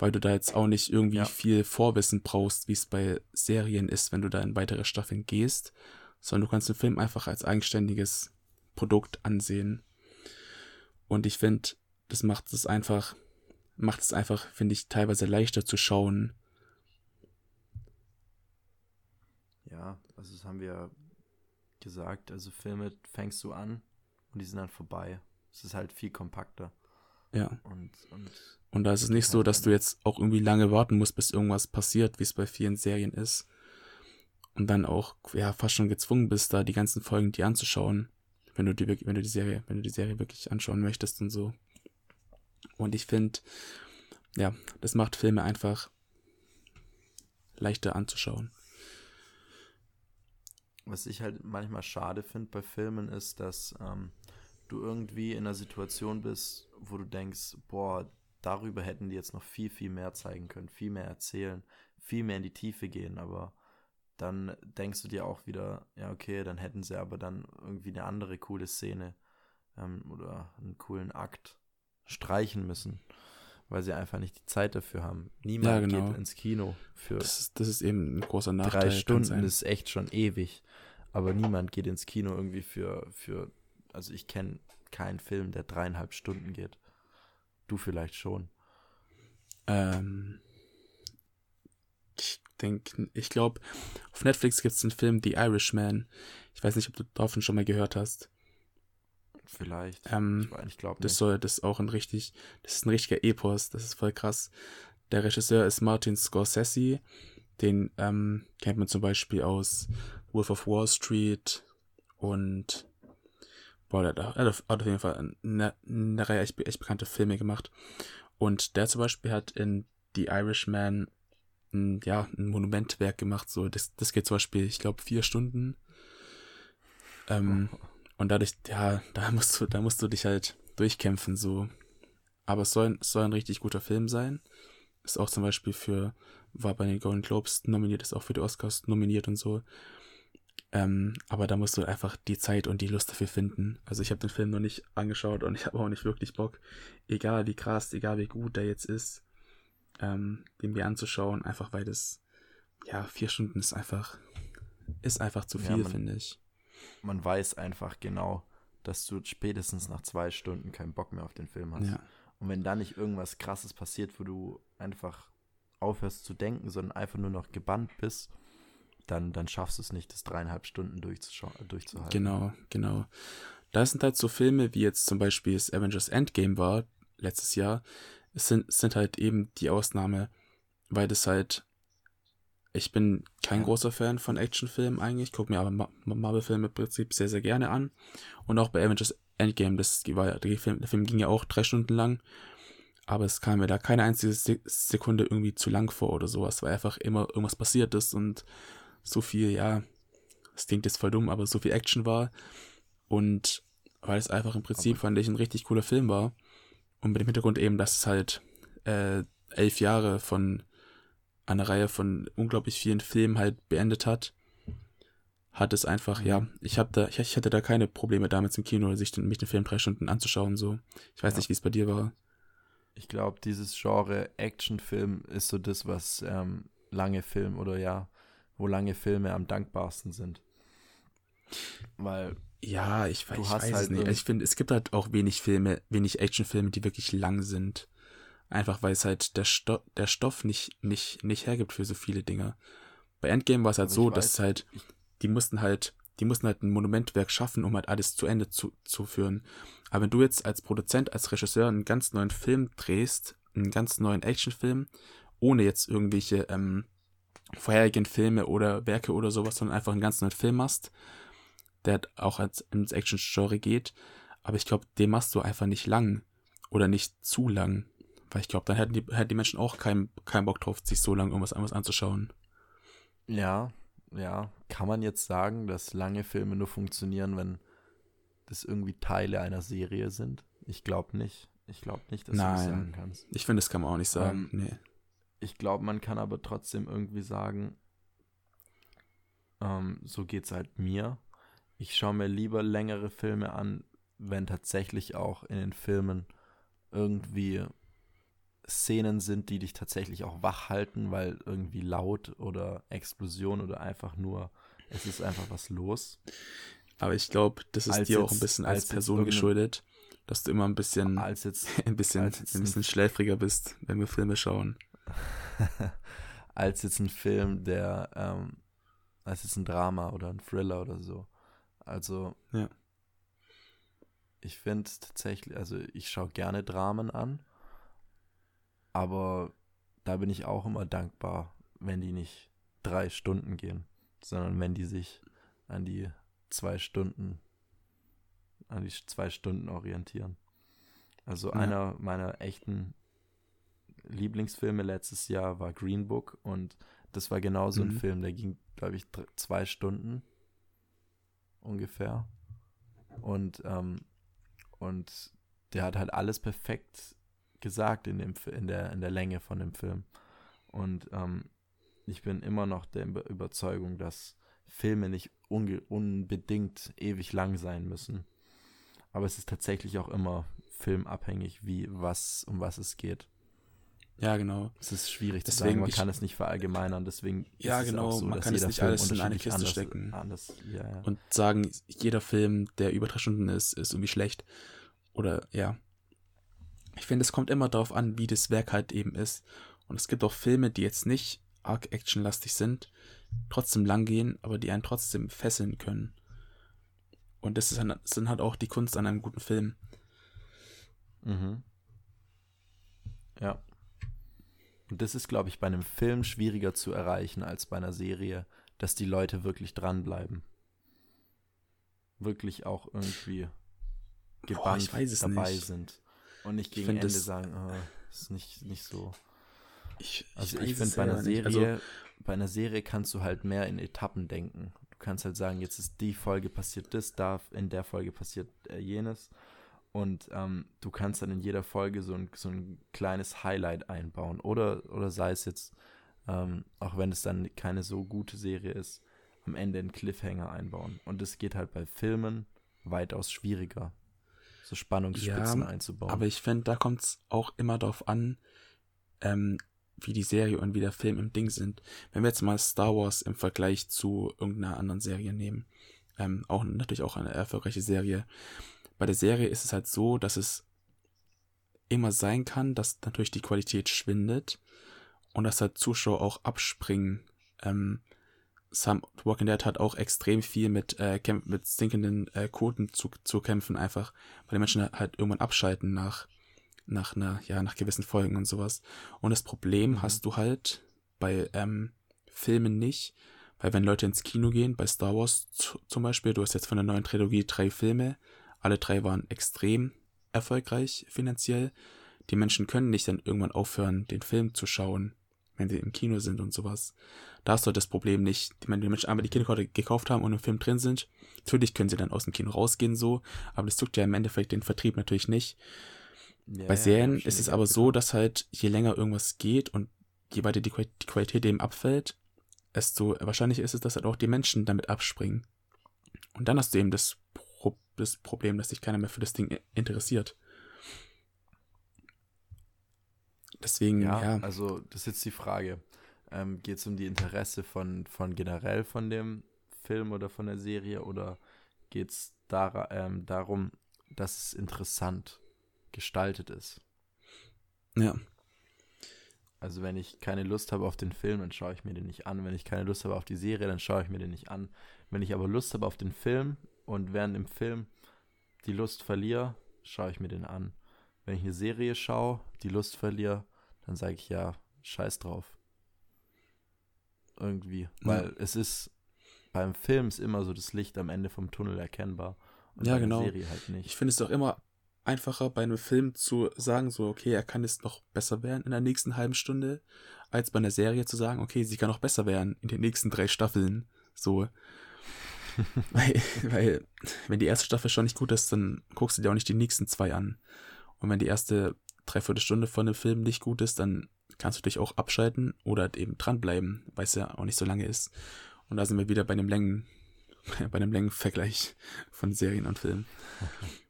weil du da jetzt auch nicht irgendwie Ja. viel Vorwissen brauchst, wie es bei Serien ist, wenn du da in weitere Staffeln gehst, sondern du kannst den Film einfach als eigenständiges Produkt ansehen. Und ich finde, das macht es einfach, macht es einfach, finde ich, teilweise leichter zu schauen. Ja, also das haben wir gesagt. Also Filme fängst du an und die sind dann vorbei. Es ist halt viel kompakter. Ja. Und, und Und da ist es nicht so, dass du jetzt auch irgendwie lange warten musst, bis irgendwas passiert, wie es bei vielen Serien ist. Und dann auch, ja, fast schon gezwungen bist, da die ganzen Folgen dir anzuschauen, wenn du die, wenn du die Serie, wenn du die Serie wirklich anschauen möchtest und so. Und ich finde, ja, das macht Filme einfach leichter anzuschauen. was ich halt manchmal schade finde bei Filmen ist, dass ähm, du irgendwie in einer Situation bist, wo du denkst, boah, darüber hätten die jetzt noch viel, viel mehr zeigen können, viel mehr erzählen, viel mehr in die Tiefe gehen, aber dann denkst du dir auch wieder, ja, okay, dann hätten sie aber dann irgendwie eine andere coole Szene ähm, oder einen coolen Akt streichen müssen, weil sie einfach nicht die Zeit dafür haben. Niemand Ja, genau. geht ins Kino für Das ist, das ist eben ein großer Nachteil. drei Stunden ist echt schon ewig. Aber niemand geht ins Kino irgendwie für, für also ich kenne keinen Film, der dreieinhalb Stunden geht. Du vielleicht schon. Ähm, ich denke, ich glaube, auf Netflix gibt es den Film The Irishman. Ich weiß nicht, ob du davon schon mal gehört hast. Vielleicht. Ähm, ich ich glaube Das nicht. soll, das ist auch ein richtig, das ist ein richtiger Epos, das ist voll krass. Der Regisseur ist Martin Scorsese, den ähm, kennt man zum Beispiel aus Wolf of Wall Street und boah, der, hat auf jeden Fall eine, eine Reihe echt, echt bekannte Filme gemacht. Und der zum Beispiel hat in The Irishman ein, ja, ein Monumentwerk gemacht. So, das, das geht zum Beispiel, ich glaube, vier Stunden. Ähm, und dadurch, ja, da musst du, da musst du dich halt durchkämpfen, so. Aber es soll, es soll ein richtig guter Film sein. Ist auch zum Beispiel für, war bei den Golden Globes nominiert, ist auch für die Oscars nominiert und so. Ähm, aber da musst du einfach die Zeit und die Lust dafür finden. Also ich habe den Film noch nicht angeschaut und ich habe auch nicht wirklich Bock, egal wie krass, egal wie gut der jetzt ist, ähm, den mir anzuschauen, einfach weil das, ja, vier Stunden ist einfach, ist einfach zu Ja, viel, man- finde ich. Man weiß einfach genau, dass du spätestens nach zwei Stunden keinen Bock mehr auf den Film hast. Ja. Und wenn da nicht irgendwas krasses passiert, wo du einfach aufhörst zu denken, sondern einfach nur noch gebannt bist, dann, dann schaffst du es nicht, das dreieinhalb Stunden durchzuhalten. Genau, genau. Da sind halt so Filme, wie jetzt zum Beispiel das Avengers Endgame war, letztes Jahr, es sind, sind halt eben die Ausnahme, weil das halt, ich bin kein großer Fan von Actionfilmen eigentlich, gucke mir aber Ma- Marvel-Filme im Prinzip sehr, sehr gerne an. Und auch bei Avengers Endgame, das war ja, der Film, der Film ging ja auch drei Stunden lang, aber es kam mir da keine einzige Se- Sekunde irgendwie zu lang vor oder sowas, weil einfach immer irgendwas passiert ist und so viel, ja, das klingt jetzt voll dumm, aber so viel Action war und weil es einfach im Prinzip, fand ich, ein richtig cooler Film war und mit dem Hintergrund eben, dass es halt äh, elf Jahre von einer Reihe von unglaublich vielen Filmen halt beendet hat, hat es einfach, ja, ich hab da, ich, ich hatte da keine Probleme damals im Kino, sich den, mich den Film drei Stunden anzuschauen, so. Ich weiß Ja. nicht, wie es bei dir war. Ich glaube, dieses Genre Actionfilm ist so das, was ähm, lange Film oder ja, wo lange Filme am dankbarsten sind. Weil, Ja, ich, Du ich hast weiß es halt nicht. irgend- Ich finde, es gibt halt auch wenig Filme, wenig Actionfilme, die wirklich lang sind. Einfach weil es halt der, Sto der Stoff nicht, nicht, nicht hergibt für so viele Dinge. Bei Endgame war es halt Aber so, dass weiß- es halt, die mussten halt, die mussten halt ein Monumentwerk schaffen, um halt alles zu Ende zu, zu führen. Aber wenn du jetzt als Produzent, als Regisseur einen ganz neuen Film drehst, einen ganz neuen Actionfilm, ohne jetzt irgendwelche ähm, vorherigen Filme oder Werke oder sowas, sondern einfach einen ganz neuen Film machst, der halt auch als ins Action-Genre geht, aber ich glaube, den machst du einfach nicht lang oder nicht zu lang, weil ich glaube, dann hätten die, hätten die Menschen auch keinen keinen Bock drauf, sich so lange irgendwas anderes anzuschauen. ja, ja, kann man jetzt sagen, dass lange Filme nur funktionieren, wenn das irgendwie Teile einer Serie sind? Ich glaube nicht. Ich glaube nicht, dass du das Nein. sagen kannst. Ich finde, das kann man auch nicht sagen. Ähm, nee. Ich glaube, man kann aber trotzdem irgendwie sagen, ähm, so geht's halt mir. Ich schaue mir lieber längere Filme an, wenn tatsächlich auch in den Filmen irgendwie Szenen sind, die dich tatsächlich auch wach halten, weil irgendwie laut oder Explosion oder einfach nur, es ist einfach was los. Aber ich glaube, das ist als dir auch ein jetzt- bisschen als als jetzt Person geschuldet, dass du immer ein bisschen, Als jetzt, ein bisschen, jetzt ein- bisschen schläfriger bist, wenn wir Filme schauen. als jetzt ein Film, der, ähm, als jetzt ein Drama oder ein Thriller oder so. Also, Ja. ich finde tatsächlich, also ich schaue gerne Dramen an, aber da bin ich auch immer dankbar, wenn die nicht drei Stunden gehen, sondern wenn die sich an die zwei Stunden, an die zwei Stunden orientieren. Also Ja. einer meiner echten Lieblingsfilme letztes Jahr war Green Book und das war genau so ein Mhm. Film, der ging, glaube ich, zwei Stunden ungefähr. Und, ähm, und der hat halt alles perfekt gesagt in, dem, in, der, in der Länge von dem Film. Und ähm, ich bin immer noch der Über- Überzeugung, dass Filme nicht unbedingt ewig lang sein müssen. Aber es ist tatsächlich auch immer filmabhängig, wie was, um was es geht. Ja, genau. Es ist schwierig zu Deswegen, sagen, man ich- kann es nicht verallgemeinern, deswegen Ja, ist es genau, so, man dass kann es nicht Film alles in eine Kiste anders, stecken. Anders, ja, ja. Und sagen, jeder Film, der über drei Stunden ist, ist irgendwie schlecht. Oder ja. Ich finde, es kommt immer darauf an, wie das Werk halt eben ist. Und es gibt auch Filme, die jetzt nicht arg actionlastig sind, trotzdem lang gehen, aber die einen trotzdem fesseln können. Und das ist dann, das sind halt auch die Kunst an einem guten Film. Mhm. Ja. Und das ist, glaube ich, bei einem Film schwieriger zu erreichen als bei einer Serie, dass die Leute wirklich dranbleiben. Wirklich auch irgendwie gebannt ich es dabei nicht. sind. Und nicht Ich gegen Ende das- sagen, oh, ist nicht, nicht so. Ich, Also weiß ich, finde, bei einer. Serie, Also, bei einer Serie kannst du halt mehr in Etappen denken. Du kannst halt sagen, jetzt ist die Folge passiert das, da in der Folge passiert äh, jenes. Und ähm, du kannst dann in jeder Folge so ein, so ein kleines Highlight einbauen. Oder, oder sei es jetzt, ähm, auch wenn es dann keine so gute Serie ist, am Ende einen Cliffhanger einbauen. Und das geht halt bei Filmen weitaus schwieriger, so Spannungsspitzen Ja, einzubauen. aber ich finde, da kommt es auch immer darauf an, ähm, wie die Serie und wie der Film im Ding sind. Wenn wir jetzt mal Star Wars im Vergleich zu irgendeiner anderen Serie nehmen, ähm, auch natürlich auch eine erfolgreiche Serie. Bei der Serie ist es halt so, dass es immer sein kann, dass natürlich die Qualität schwindet und dass halt Zuschauer auch abspringen. Ähm, Some Walking Dead hat auch extrem viel mit, äh, mit sinkenden äh, Quoten zu, zu kämpfen, einfach, weil die Menschen halt irgendwann abschalten nach, nach einer, ja, nach gewissen Folgen und sowas. Und das Problem Mhm. hast du halt bei ähm, Filmen nicht, weil wenn Leute ins Kino gehen, bei Star Wars zu, zum Beispiel, du hast jetzt von der neuen Trilogie drei Filme, alle drei waren extrem erfolgreich finanziell. Die Menschen können nicht dann irgendwann aufhören, den Film zu schauen, wenn sie im Kino sind und sowas. Da hast du halt das Problem nicht. Wenn die Menschen einmal die Kinokarte gekauft haben und im Film drin sind, natürlich können sie dann aus dem Kino rausgehen so, aber das tut ja im Endeffekt den Vertrieb natürlich nicht. Ja, Bei ja, Serien schon ist es aber so, dass halt je länger irgendwas geht und je weiter die, die Qualität eben abfällt, desto wahrscheinlich ist es, dass halt auch die Menschen damit abspringen. Und dann hast du eben das, das Problem, dass sich keiner mehr für das Ding interessiert. Deswegen, Ja, ja, also das ist jetzt die Frage. Ähm, Geht es um die Interesse von, von generell von dem Film oder von der Serie oder geht es dar ähm, darum, dass es interessant gestaltet ist? ja, Also wenn ich keine Lust habe auf den Film, dann schaue ich mir den nicht an. Wenn ich keine Lust habe auf die Serie, dann schaue ich mir den nicht an. Wenn ich aber Lust habe auf den Film und während dem Film die Lust verliere, schaue ich mir den an. Wenn ich eine Serie schaue, die Lust verliere, dann sage ich ja, scheiß drauf. Irgendwie. Weil es ist, beim Film ist immer so das Licht am Ende vom Tunnel erkennbar. Und Ja, bei genau. Serie halt nicht. ich finde es doch immer einfacher bei einem Film zu sagen, so, okay, er kann jetzt noch besser werden in der nächsten halben Stunde, als bei einer Serie zu sagen, okay, sie kann noch besser werden in den nächsten drei Staffeln. So. weil, weil, wenn die erste Staffel schon nicht gut ist, dann guckst du dir auch nicht die nächsten zwei an. Und wenn die erste Dreiviertelstunde von dem Film nicht gut ist, dann kannst du dich auch abschalten oder halt eben dranbleiben, weil es ja auch nicht so lange ist. Und da sind wir wieder bei einem Längen, bei einem Längenvergleich von Serien und Filmen.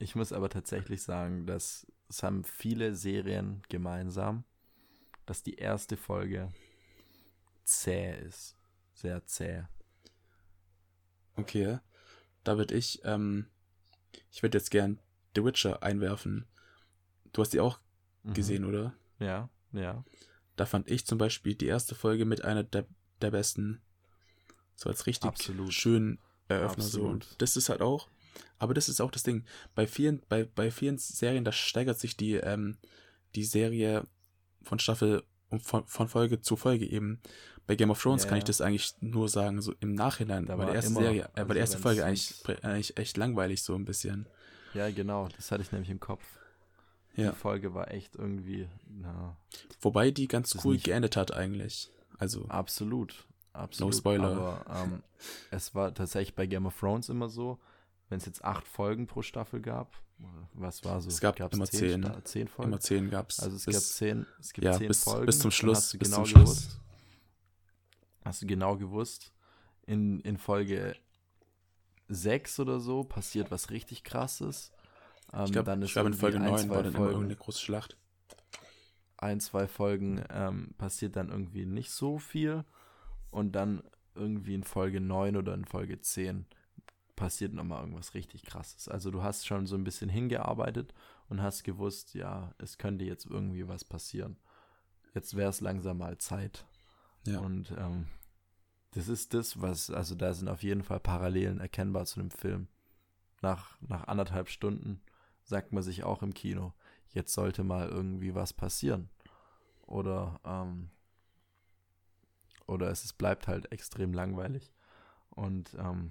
Ich muss aber tatsächlich sagen, dass es haben viele Serien gemeinsam, dass die erste Folge zäh ist. Sehr zäh. Okay, da würde ich, ähm, ich würde jetzt gern The Witcher einwerfen. Du hast die auch Mhm. gesehen, oder? Ja, ja. Da fand ich zum Beispiel die erste Folge mit einer der, der besten. So als richtig Absolut. schön Eröffner so. Absolut. Und das ist halt auch, Aber das ist auch das Ding. Bei vielen, bei, bei vielen Serien, da steigert sich die, ähm, die Serie von Staffel und von, von Folge zu Folge eben. Bei Game of Thrones Ja, kann ich das eigentlich nur sagen, so im Nachhinein. Da weil die war erste immer- Serie, äh, also weil die erste wenn's- Folge eigentlich, wenn's- eigentlich echt langweilig so ein bisschen. Ja, genau, das hatte ich nämlich im Kopf. Ja. Die Folge war echt irgendwie, na, Wobei die ganz cool nicht- geendet hat eigentlich. Also, absolut. Absolut. Spoiler. Aber ähm, es war tatsächlich bei Game of Thrones immer so, wenn es jetzt acht Folgen pro Staffel gab, was war so? Es gab Gab's immer zehn. Sta- zehn Folgen. immer zehn gab's. Also es bis, gab zehn, es gibt ja, zehn bis- Folgen. bis zum Schluss, bis genau zum Schluss. gewusst, hast du genau gewusst, in, in Folge 6 oder so passiert was richtig krasses. Ähm, ich glaube, glaub, in Folge ein, 9 zwei war dann Folgen- irgendeine große Schlacht. ein, zwei Folgen ähm, passiert dann irgendwie nicht so viel und dann irgendwie in Folge 9 oder in Folge 10 passiert nochmal irgendwas richtig krasses. Also du hast schon so ein bisschen hingearbeitet und hast gewusst, ja, es könnte jetzt irgendwie was passieren. Jetzt wäre es langsam mal Zeit. Ja. Und ähm, das ist das, was, also da sind auf jeden Fall Parallelen erkennbar zu dem Film. Nach, nach anderthalb Stunden sagt man sich auch im Kino, jetzt sollte mal irgendwie was passieren. Oder, ähm, oder es ist, bleibt halt extrem langweilig. Und ähm,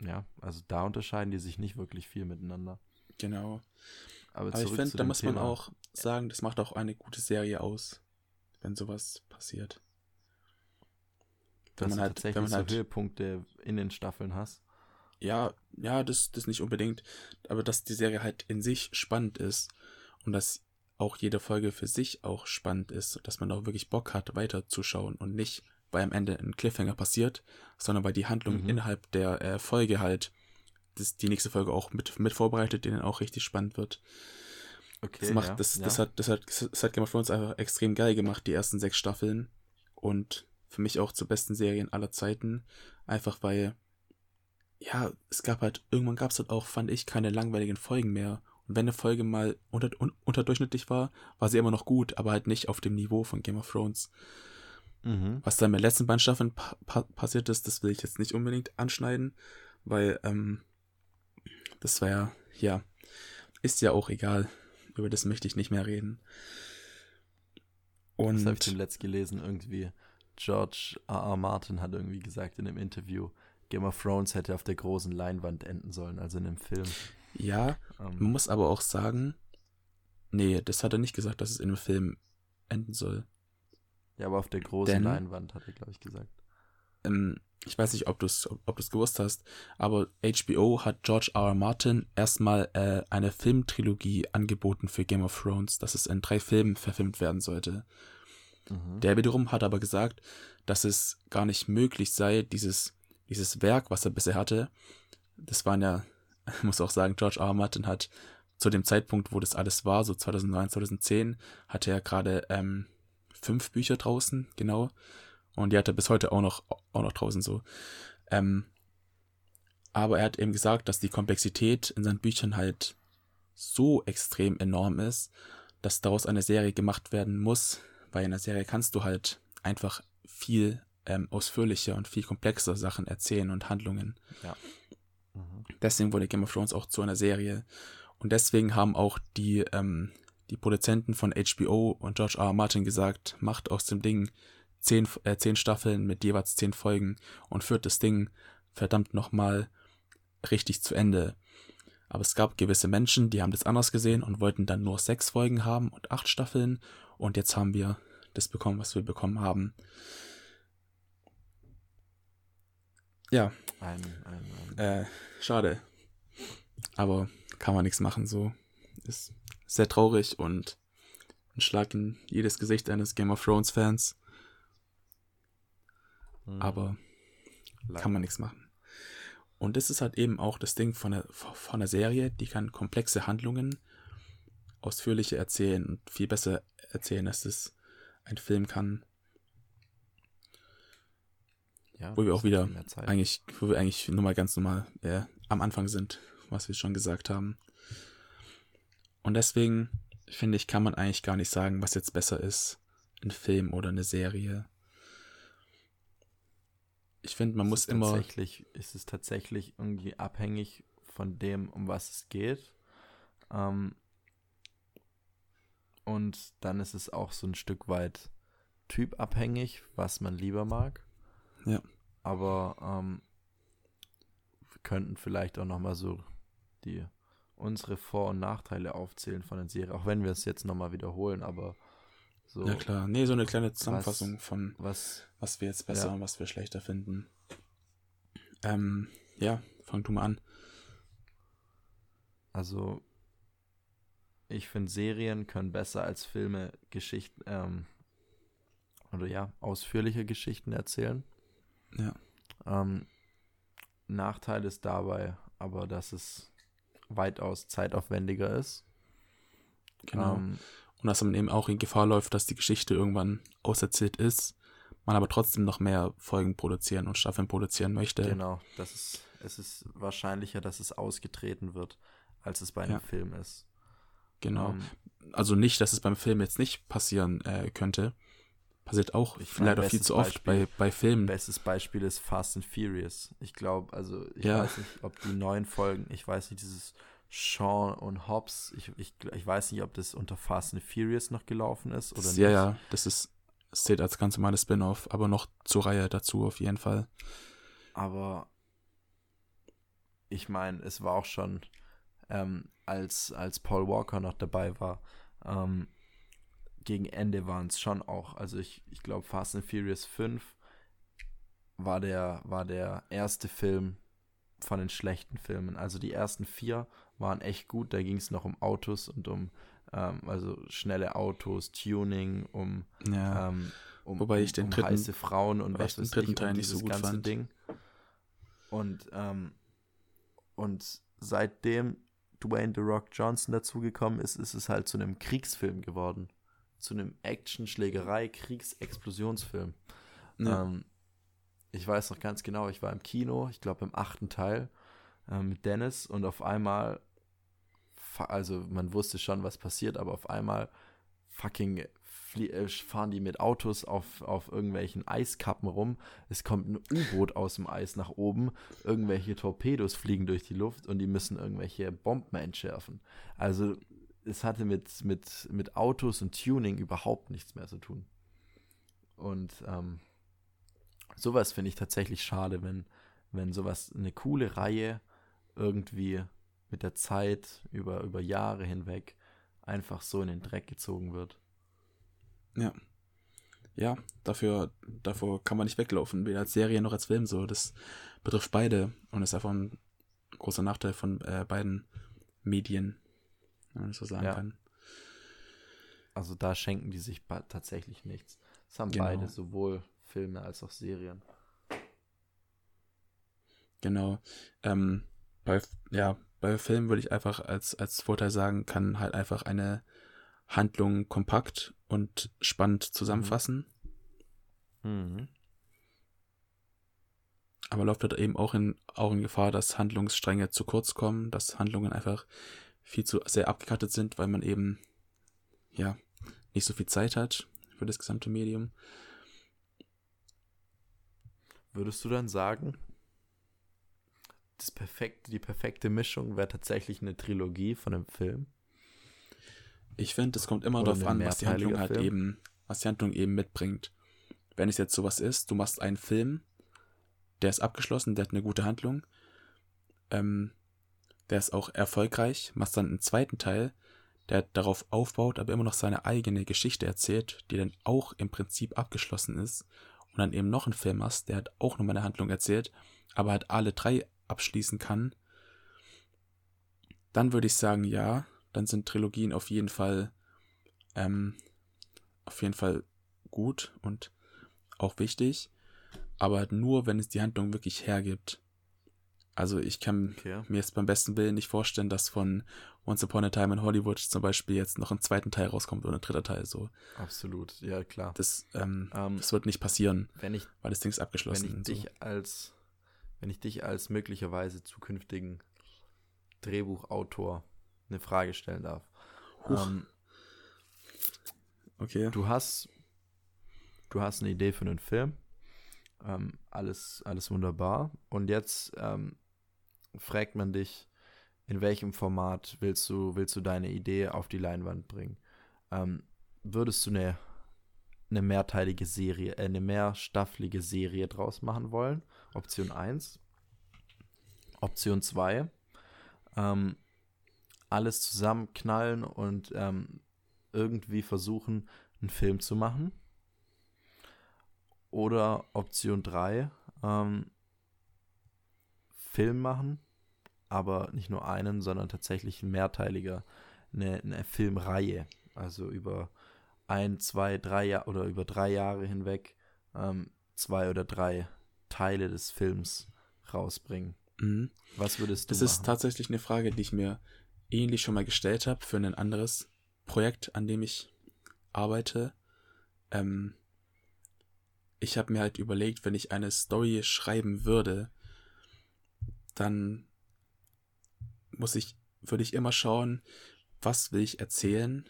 ja, also da unterscheiden die sich nicht wirklich viel miteinander. Genau. Aber, Aber ich finde, da muss man Thema. auch sagen, das macht auch eine gute Serie aus, wenn sowas passiert. Dass wenn man du halt- tatsächlich wenn man so halt- Höhepunkte in den Staffeln hast. Ja, ja, das, das nicht unbedingt, aber dass die Serie halt in sich spannend ist und dass auch jede Folge für sich auch spannend ist, dass man auch wirklich Bock hat, weiterzuschauen und nicht, weil am Ende ein Cliffhanger passiert, sondern weil die Handlung Mhm. innerhalb der äh, Folge halt das, die nächste Folge auch mit, mit vorbereitet, die dann auch richtig spannend wird. Okay, Das, macht, ja, das, ja. das, hat, das, hat, das hat Game of Thrones einfach extrem geil gemacht, die ersten sechs Staffeln. Und für mich auch zur besten Serien aller Zeiten. Einfach weil, ja, es gab halt, irgendwann gab es halt auch, fand ich, keine langweiligen Folgen mehr. Und wenn eine Folge mal unter, un, unterdurchschnittlich war, war sie immer noch gut, aber halt nicht auf dem Niveau von Game of Thrones. Mhm. Was dann mit den letzten beiden Staffeln pa pa passiert ist, das will ich jetzt nicht unbedingt anschneiden, weil, ähm, das war ja, ja, ist ja auch egal. Über das möchte ich nicht mehr reden. Das habe ich Und zuletzt gelesen, irgendwie. George R. R. Martin hat irgendwie gesagt in einem Interview, Game of Thrones hätte auf der großen Leinwand enden sollen, also in einem Film. ja, man Ähm, muss aber auch sagen, nee, das hat er nicht gesagt, dass es in einem Film enden soll. ja, aber auf der großen denn- Leinwand hat er, glaube ich, gesagt. ähm, ich weiß nicht, ob du es ob, ob du's gewusst hast, aber HBO hat George R. R. Martin erstmal äh, eine Filmtrilogie angeboten für Game of Thrones, dass es in drei Filmen verfilmt werden sollte. Mhm. Der wiederum hat aber gesagt, dass es gar nicht möglich sei, dieses, dieses Werk, was er bisher hatte, das waren ja, muss auch sagen, George R. R. Martin hat zu dem Zeitpunkt, wo das alles war, so 2009, 2010, hatte er gerade ähm, fünf Bücher draußen, genau. Und die hat er bis heute auch noch, auch noch draußen so. Ähm, aber er hat eben gesagt, dass die Komplexität in seinen Büchern halt so extrem enorm ist, dass daraus eine Serie gemacht werden muss, weil in der Serie kannst du halt einfach viel ähm, ausführlicher und viel komplexer Sachen erzählen und Handlungen. Mhm. Deswegen wurde Game of Thrones auch zu einer Serie. Und deswegen haben auch die, ähm, die Produzenten von HBO und George R. R. Martin gesagt, macht aus dem Ding zehn, äh, zehn Staffeln mit jeweils zehn Folgen und führt das Ding verdammt nochmal richtig zu Ende. Aber es gab gewisse Menschen, die haben das anders gesehen und wollten dann nur sechs Folgen haben und acht Staffeln. Und jetzt haben wir das bekommen, was wir bekommen haben. Ja, Ein, ein, ein, äh, schade. Aber kann man nichts machen, so. Ist sehr traurig und ein Schlag in jedes Gesicht eines Game of Thrones Fans. Mhm. Aber Leider. kann man nichts machen. Und das ist halt eben auch das Ding von der, von der Serie, die kann komplexe Handlungen ausführlicher erzählen und viel besser erzählen, als es ein Film kann. ja, wo wir auch wieder. Eigentlich, wo wir eigentlich nur mal ganz normal äh, am Anfang sind, was wir schon gesagt haben. Und deswegen finde ich, kann man eigentlich gar nicht sagen, was jetzt besser ist, ein Film oder eine Serie. Ich finde, man Es muss ist immer, Tatsächlich, ist es tatsächlich irgendwie abhängig von dem, um was es geht. Ähm, und dann ist es auch so ein Stück weit typabhängig, was man lieber mag. Ja. Aber ähm, wir könnten vielleicht auch nochmal so die unsere Vor- und Nachteile aufzählen von der Serie, auch wenn wir es jetzt nochmal wiederholen, aber so. Ja klar, nee, so eine kleine Zusammenfassung was, von was, was wir jetzt besser ja. und was wir schlechter finden. Ähm, ja, fang du mal an. Also, ich finde, Serien können besser als Filme Geschichten, ähm, oder ja, ausführliche Geschichten erzählen. Ja. Ähm, Nachteil ist dabei aber, dass es weitaus zeitaufwendiger ist. Genau. Ähm, und dass man eben auch in Gefahr läuft, dass die Geschichte irgendwann auserzählt ist, man aber trotzdem noch mehr Folgen produzieren und Staffeln produzieren möchte. Genau, das ist, es ist wahrscheinlicher, dass es ausgetreten wird, als es bei einem Ja. Film ist. Genau. Ähm, Also nicht, dass es beim Film jetzt nicht passieren äh, könnte. Passiert auch Ich leider viel zu oft Beispiel- bei, bei Filmen. Bestes Beispiel ist Fast and Furious. Ich glaube, also ich Ja. weiß nicht, ob die neuen Folgen, ich weiß nicht, dieses Sean und Hobbs, ich, ich, ich weiß nicht, ob das unter Fast and Furious noch gelaufen ist oder Das, nicht. ja, ja, das ist, zählt als ganz normales Spin-off, aber noch zur Reihe dazu auf jeden Fall. Aber ich meine, es war auch schon, ähm, als, als Paul Walker noch dabei war, ähm, gegen Ende waren es schon auch. Also ich, ich glaube, Fast and Furious 5 war der, war der erste Film von den schlechten Filmen. Also die ersten vier waren echt gut. Da ging es noch um Autos und um ähm, also schnelle Autos, Tuning, um Ja, ähm, um, Wobei ich den um dritten- heiße Frauen und was weiß dritten ich, um nicht so dieses gut ganze fand. Ding. Und, ähm, und seitdem Dwayne The Rock Johnson dazugekommen ist, ist es halt zu einem Kriegsfilm geworden. Zu einem Action-Schlägerei, Kriegsexplosionsfilm. ja, Ähm, ich weiß noch ganz genau, ich war im Kino, ich glaube im achten Teil, ähm, mit Dennis und auf einmal, also man wusste schon, was passiert, aber auf einmal fucking äh, fahren die mit Autos auf, auf irgendwelchen Eiskappen rum. Es kommt ein U-Boot aus dem Eis nach oben, irgendwelche Torpedos fliegen durch die Luft und die müssen irgendwelche Bomben entschärfen. Also es hatte mit, mit, mit Autos und Tuning überhaupt nichts mehr zu tun. Und ähm, sowas finde ich tatsächlich schade, wenn, wenn sowas, eine coole Reihe irgendwie mit der Zeit über, über Jahre hinweg einfach so in den Dreck gezogen wird. Ja. Ja, dafür, davor kann man nicht weglaufen, weder als Serie noch als Film so. Das betrifft beide und ist einfach ein großer Nachteil von äh, beiden Medien, wenn man das so sagen Ja. kann. Also da schenken die sich tatsächlich nichts. Das haben Genau. beide, sowohl Filme als auch Serien. Genau. Ähm, bei, ja, bei Filmen würde ich einfach als, als Vorteil sagen, kann halt einfach eine Handlung kompakt und spannend zusammenfassen, Mhm. aber läuft dort eben auch in, auch in Gefahr, dass Handlungsstränge zu kurz kommen, dass Handlungen einfach viel zu sehr abgekattet sind, weil man eben, ja, nicht so viel Zeit hat für das gesamte Medium. Würdest du dann sagen, das perfekte, die perfekte Mischung wäre tatsächlich eine Trilogie von einem Film? Ich finde, es kommt immer darauf an, was die Handlung halt Film. eben, was die Handlung eben mitbringt. Wenn es jetzt sowas ist, du machst einen Film, der ist abgeschlossen, der hat eine gute Handlung, ähm, der ist auch erfolgreich, machst dann einen zweiten Teil, der darauf aufbaut, aber immer noch seine eigene Geschichte erzählt, die dann auch im Prinzip abgeschlossen ist, und dann eben noch einen Film hast, der hat auch nochmal eine Handlung erzählt, aber halt alle drei abschließen kann, dann würde ich sagen, ja, dann sind Trilogien auf jeden Fall ähm, auf jeden Fall gut und auch wichtig, aber nur, wenn es die Handlung wirklich hergibt. Also ich kann Okay. mir jetzt beim besten Willen nicht vorstellen, dass von Once Upon a Time in Hollywood zum Beispiel jetzt noch ein zweiter Teil rauskommt oder ein dritter Teil so. Absolut, ja klar. Das, ähm, Ähm, das wird nicht passieren, wenn ich, weil das Ding ist wenn abgeschlossen. ich und so. dich als, wenn ich dich als möglicherweise zukünftigen Drehbuchautor eine Frage stellen darf. Ähm, Okay. du hast, du hast eine Idee für einen Film. Ähm, alles, alles wunderbar. Und jetzt ähm, fragt man dich, in welchem Format willst du, willst du deine Idee auf die Leinwand bringen? Ähm, würdest du eine, eine mehrteilige Serie, äh, eine mehrstaffelige Serie draus machen wollen? Option 1. Option 2. Ähm, alles zusammenknallen und ähm, irgendwie versuchen, einen Film zu machen. Oder Option 3, ähm, Film machen, aber nicht nur einen, sondern tatsächlich ein mehrteiliger, eine, eine Filmreihe. Also über ein, zwei, drei Jahre oder über drei Jahre hinweg ähm, zwei oder drei Teile des Films rausbringen. Mhm. Was würdest du Das machen? ist tatsächlich eine Frage, die ich mir ähnlich schon mal gestellt habe für ein anderes Projekt, an dem ich arbeite. Ähm, ich habe mir halt überlegt, wenn ich eine Story schreiben würde, dann muss ich, würde ich immer schauen, was will ich erzählen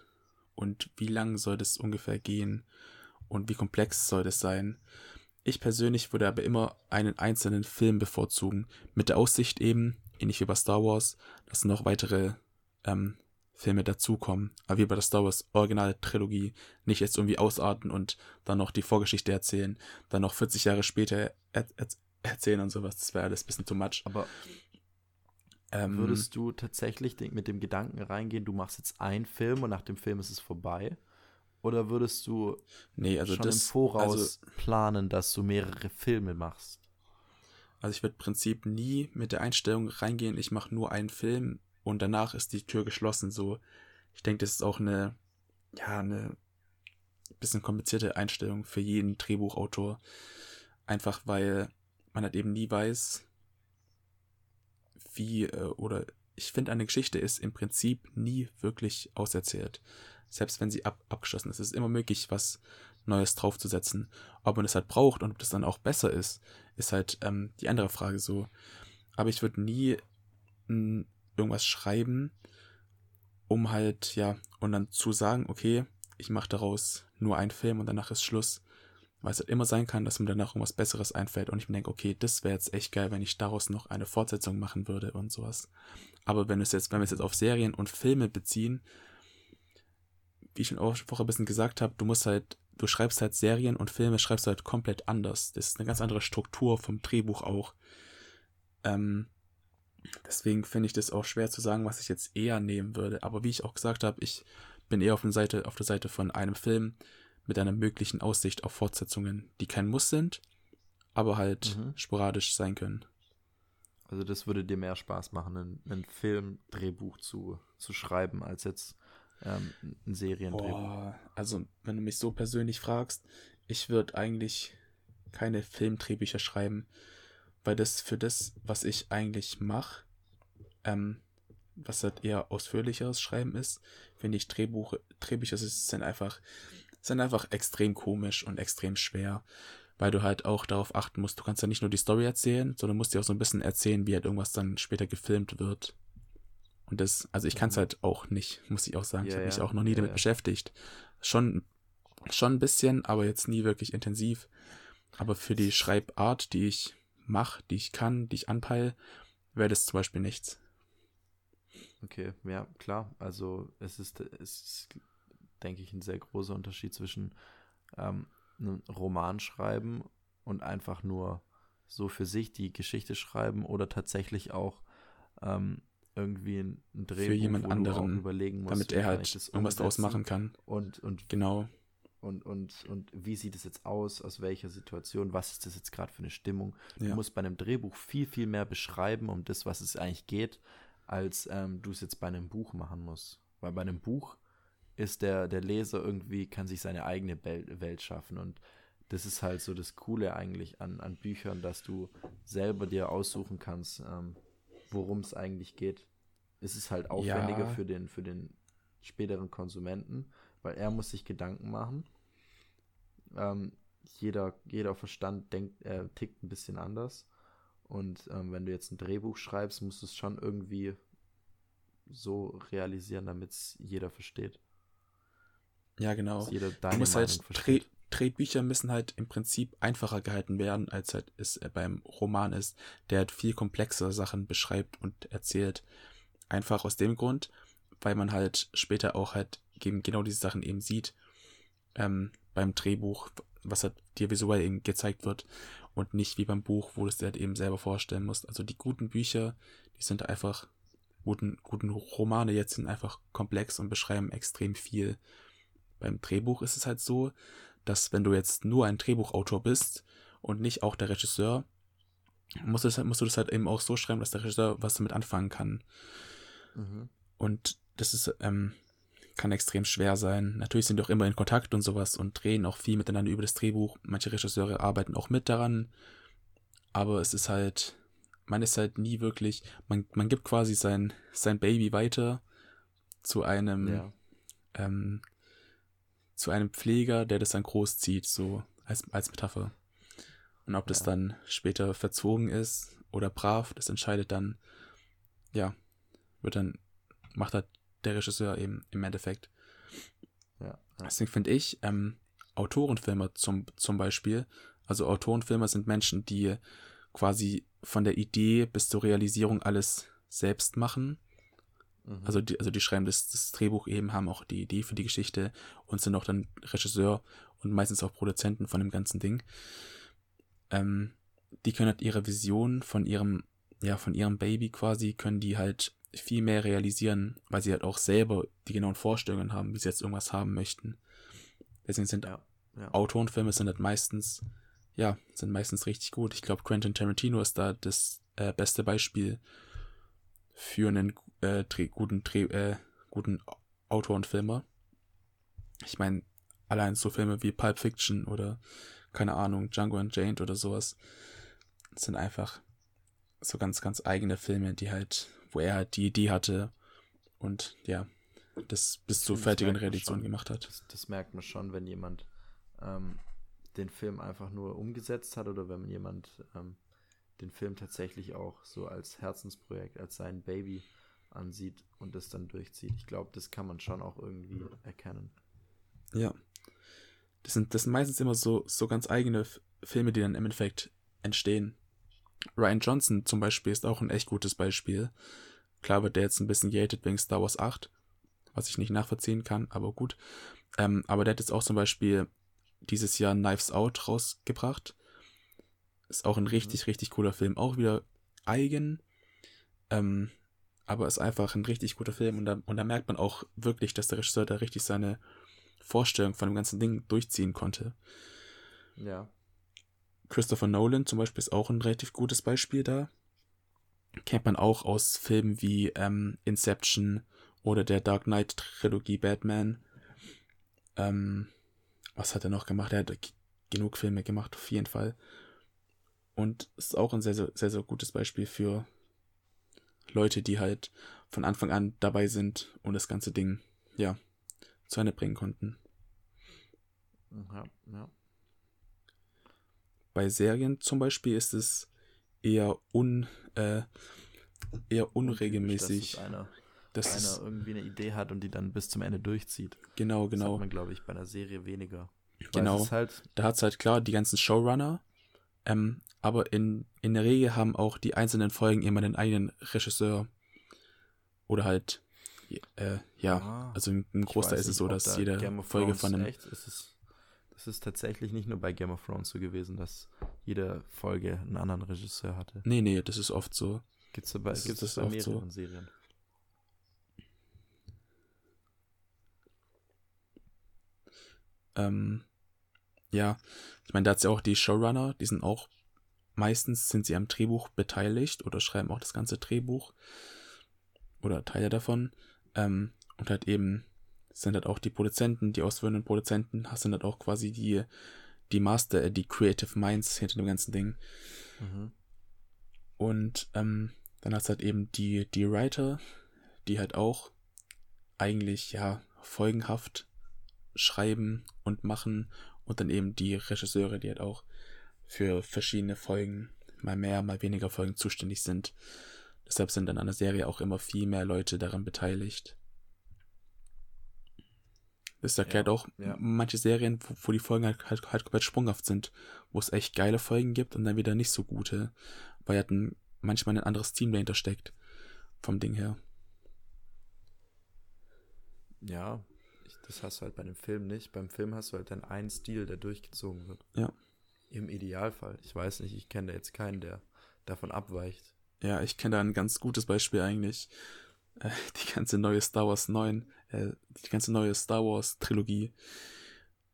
und wie lang soll das ungefähr gehen und wie komplex soll das sein. Ich persönlich würde aber immer einen einzelnen Film bevorzugen, mit der Aussicht eben, ähnlich wie bei Star Wars, dass noch weitere ähm, Filme dazukommen, aber wie bei der Star Wars Original Trilogie nicht jetzt irgendwie ausarten und dann noch die Vorgeschichte erzählen, dann noch 40 Jahre später er er erzählen und sowas, das wäre alles ein bisschen too much. aber Ähm, Würdest du tatsächlich mit dem Gedanken reingehen, du machst jetzt einen Film und nach dem Film ist es vorbei? Oder würdest du nee, also schon das, im Voraus also, planen, dass du mehrere Filme machst? Also ich würde im Prinzip nie mit der Einstellung reingehen, ich mache nur einen Film und danach ist die Tür geschlossen. So, ich denke, das ist auch eine, ja, eine bisschen komplizierte Einstellung für jeden Drehbuchautor. Einfach weil man halt eben nie weiß, wie, äh, oder ich finde, eine Geschichte ist im Prinzip nie wirklich auserzählt. Selbst wenn sie ab abgeschlossen ist, ist es immer möglich, was Neues draufzusetzen. Ob man es halt braucht und ob das dann auch besser ist, ist halt ähm, die andere Frage so. Aber ich würde nie mh, irgendwas schreiben, um halt, ja, und dann zu sagen, okay, ich mache daraus nur einen Film und danach ist Schluss. Weil es halt immer sein kann, dass mir danach irgendwas Besseres einfällt und ich mir denke, okay, das wäre jetzt echt geil, wenn ich daraus noch eine Fortsetzung machen würde und sowas. Aber wenn es jetzt, wenn wir es jetzt auf Serien und Filme beziehen, wie ich schon vorher ein bisschen gesagt habe, du musst halt, du schreibst halt Serien und Filme, schreibst du halt komplett anders. Das ist eine ganz andere Struktur vom Drehbuch auch. Ähm, deswegen finde ich das auch schwer zu sagen, was ich jetzt eher nehmen würde. Aber wie ich auch gesagt habe, ich bin eher auf der Seite, auf der Seite von einem Film mit einer möglichen Aussicht auf Fortsetzungen, die kein Muss sind, aber halt Mhm. sporadisch sein können. Also das würde dir mehr Spaß machen, ein, ein Filmdrehbuch zu, zu schreiben, als jetzt ähm, ein Seriendrehbuch. Boah, also wenn du mich so persönlich fragst, ich würde eigentlich keine Filmdrehbücher schreiben, weil das für das, was ich eigentlich mache, ähm, was halt eher ausführlicheres Schreiben ist, finde ich Drehbuch, Drehbücher sind einfach, sind einfach extrem komisch und extrem schwer, weil du halt auch darauf achten musst, du kannst ja nicht nur die Story erzählen, sondern musst dir auch so ein bisschen erzählen, wie halt irgendwas dann später gefilmt wird. Und das, also ich kann es Mhm. halt auch nicht, muss ich auch sagen. ich Ja, habe mich ja, auch noch nie ja, damit beschäftigt. Schon, schon ein bisschen, aber jetzt nie wirklich intensiv. Aber für die Schreibart, die ich mache, die ich kann, die ich anpeile, wäre das zum Beispiel nichts. Okay, ja, klar. Also es ist, es ist, denke ich, ein sehr großer Unterschied zwischen ähm, einem Roman schreiben und einfach nur so für sich die Geschichte schreiben oder tatsächlich auch ähm, irgendwie ein, Drehbuch, jemand du auch anderen, überlegen musst, Damit er halt irgendwas draus machen kann. und, und Genau. Und, und, und wie sieht es jetzt aus, aus welcher Situation, was ist das jetzt gerade für eine Stimmung. Du Ja. musst bei einem Drehbuch viel, viel mehr beschreiben, um das, was es eigentlich geht, als ähm, du es jetzt bei einem Buch machen musst. Weil bei einem Buch ist der, der Leser irgendwie, kann sich seine eigene Welt, schaffen und das ist halt so das Coole eigentlich an, an Büchern, dass du selber dir aussuchen kannst, ähm, worum es eigentlich geht. Es ist halt aufwendiger Ja. für, den, für den späteren Konsumenten, weil er muss sich Gedanken machen. Ähm, jeder, jeder Verstand denkt, äh, tickt ein bisschen anders. Und ähm, wenn du jetzt ein Drehbuch schreibst, musst du es schon irgendwie so realisieren, damit es jeder versteht. Ja, genau. Dass jeder Du deine musst Meinung halt, Dreh. Drehbücher müssen halt im Prinzip einfacher gehalten werden, als halt es äh, beim Roman ist, der halt viel komplexere Sachen beschreibt und erzählt. Einfach aus dem Grund, weil man halt später auch halt eben genau diese Sachen eben sieht ähm, beim Drehbuch, was halt dir visuell eben gezeigt wird und nicht wie beim Buch, wo du es dir halt eben selber vorstellen musst. Also die guten Bücher, die sind einfach, guten, guten Romane jetzt sind einfach komplex und beschreiben extrem viel. Beim Drehbuch ist es halt so, dass wenn du jetzt nur ein Drehbuchautor bist und nicht auch der Regisseur, musst du, das, musst du das halt eben auch so schreiben, dass der Regisseur was damit anfangen kann. Mhm. Und das ist, ähm, kann extrem schwer sein. Natürlich sind die auch immer in Kontakt und sowas und drehen auch viel miteinander über das Drehbuch. Manche Regisseure arbeiten auch mit daran. Aber es ist halt, man ist halt nie wirklich, man, man gibt quasi sein, sein Baby weiter zu einem, Ja. ähm, zu einem Pfleger, der das dann großzieht, so als, als Metapher. Und ob das Ja. dann später verzogen ist oder brav, das entscheidet dann, ja, wird dann, macht halt der Regisseur eben im Endeffekt. Ja. Deswegen finde ich, ähm, Autorenfilme zum, zum Beispiel, also Autorenfilme sind Menschen, die quasi von der Idee bis zur Realisierung alles selbst machen. Mhm. Also die, also die schreiben das, das Drehbuch eben, haben auch die Idee für die Geschichte und sind auch dann Regisseur und meistens auch Produzenten von dem ganzen Ding. Ähm, die können halt ihre Vision von ihrem, ja, von ihrem Baby quasi, können die halt viel mehr realisieren, weil sie halt auch selber die genauen Vorstellungen haben, wie sie jetzt irgendwas haben möchten. Deswegen sind ja. ja. Autorenfilme sind halt meistens, ja, sind meistens richtig gut. Ich glaube, Quentin Tarantino ist da das äh, beste Beispiel für einen äh, Dreh, guten, Dreh, äh, guten Autorenfilmer. Ich meine, allein so Filme wie Pulp Fiction oder, keine Ahnung, Django Unchained oder sowas sind einfach so ganz, ganz eigene Filme, die halt, wo er halt die Idee hatte und ja, das bis zur fertigen Realisation gemacht hat. Das, das merkt man schon, wenn jemand ähm, den Film einfach nur umgesetzt hat oder wenn jemand ähm, den Film tatsächlich auch so als Herzensprojekt, als sein Baby ansieht und das dann durchzieht. Ich glaube, das kann man schon auch irgendwie erkennen. Ja. Das sind, das sind meistens immer so, so ganz eigene Filme, die dann im Endeffekt entstehen. Ryan Johnson zum Beispiel ist auch ein echt gutes Beispiel. Klar wird der jetzt ein bisschen gated wegen Star Wars 8, was ich nicht nachvollziehen kann, aber gut. Ähm, aber der hat jetzt auch zum Beispiel dieses Jahr Knives Out rausgebracht. Ist auch ein richtig, richtig cooler Film. Auch wieder eigen. Ähm, aber ist einfach ein richtig guter Film und da, und da merkt man auch wirklich, dass der Regisseur da richtig seine Vorstellung von dem ganzen Ding durchziehen konnte. Ja. Christopher Nolan zum Beispiel ist auch ein relativ gutes Beispiel da. Kennt man auch aus Filmen wie ähm, Inception oder der Dark Knight Trilogie Batman. Ähm, was hat er noch gemacht? Er hat genug Filme gemacht, auf jeden Fall. Und ist auch ein sehr, sehr, sehr, gutes Beispiel für Leute, die halt von Anfang an dabei sind und das ganze Ding, ja, zu Ende bringen konnten. Ja, ja. Bei Serien zum Beispiel ist es eher un, äh, eher unregelmäßig. Dass es einer, Das ist, einer irgendwie eine Idee hat und die dann bis zum Ende durchzieht. genau, Das genau. hat man, glaube ich, bei einer Serie weniger. Genau. Es halt, Da hat's halt klar die ganzen Showrunner, ähm, aber in, in der Regel haben auch die einzelnen Folgen immer den eigenen Regisseur. Oder halt, äh, ja, Ah, also im, Großteil ist es so, dass da jede Folge von einem. Echt, ist es, das ist tatsächlich nicht nur bei Game of Thrones so gewesen, dass jede Folge einen anderen Regisseur hatte. Nee, nee, das ist oft so. Gibt's dabei, Das gibt's das bei oft so. mehreren Serien. Ähm, ja, ich meine, da hat's ja auch die Showrunner, die sind auch, meistens sind sie am Drehbuch beteiligt oder schreiben auch das ganze Drehbuch oder Teile davon. Ähm, und halt eben sind halt auch die Produzenten, die ausführenden Produzenten, sind halt auch quasi die, die Master, äh, die Creative Minds hinter dem ganzen Ding. Mhm. Und ähm, dann hast du halt eben die, die Writer, die halt auch eigentlich ja folgenhaft schreiben und machen und dann eben die Regisseure, die halt auch für verschiedene Folgen, mal mehr, mal weniger Folgen zuständig sind. Deshalb sind dann an der Serie auch immer viel mehr Leute daran beteiligt. Das erklärt Ja, auch ja. manche Serien, wo, wo die Folgen halt, halt, halt komplett sprunghaft sind, wo es echt geile Folgen gibt und dann wieder nicht so gute, weil halt ein, manchmal ein anderes Team dahinter steckt. Vom Ding her. Ja, ich, das hast du halt bei dem Film nicht. Beim Film hast du halt dann einen Stil, der durchgezogen wird. Ja. Im Idealfall. Ich weiß nicht, ich kenne da jetzt keinen, der davon abweicht. Ja, ich kenne da ein ganz gutes Beispiel eigentlich. Äh, die ganze neue Star Wars 9, äh, die ganze neue Star Wars Trilogie,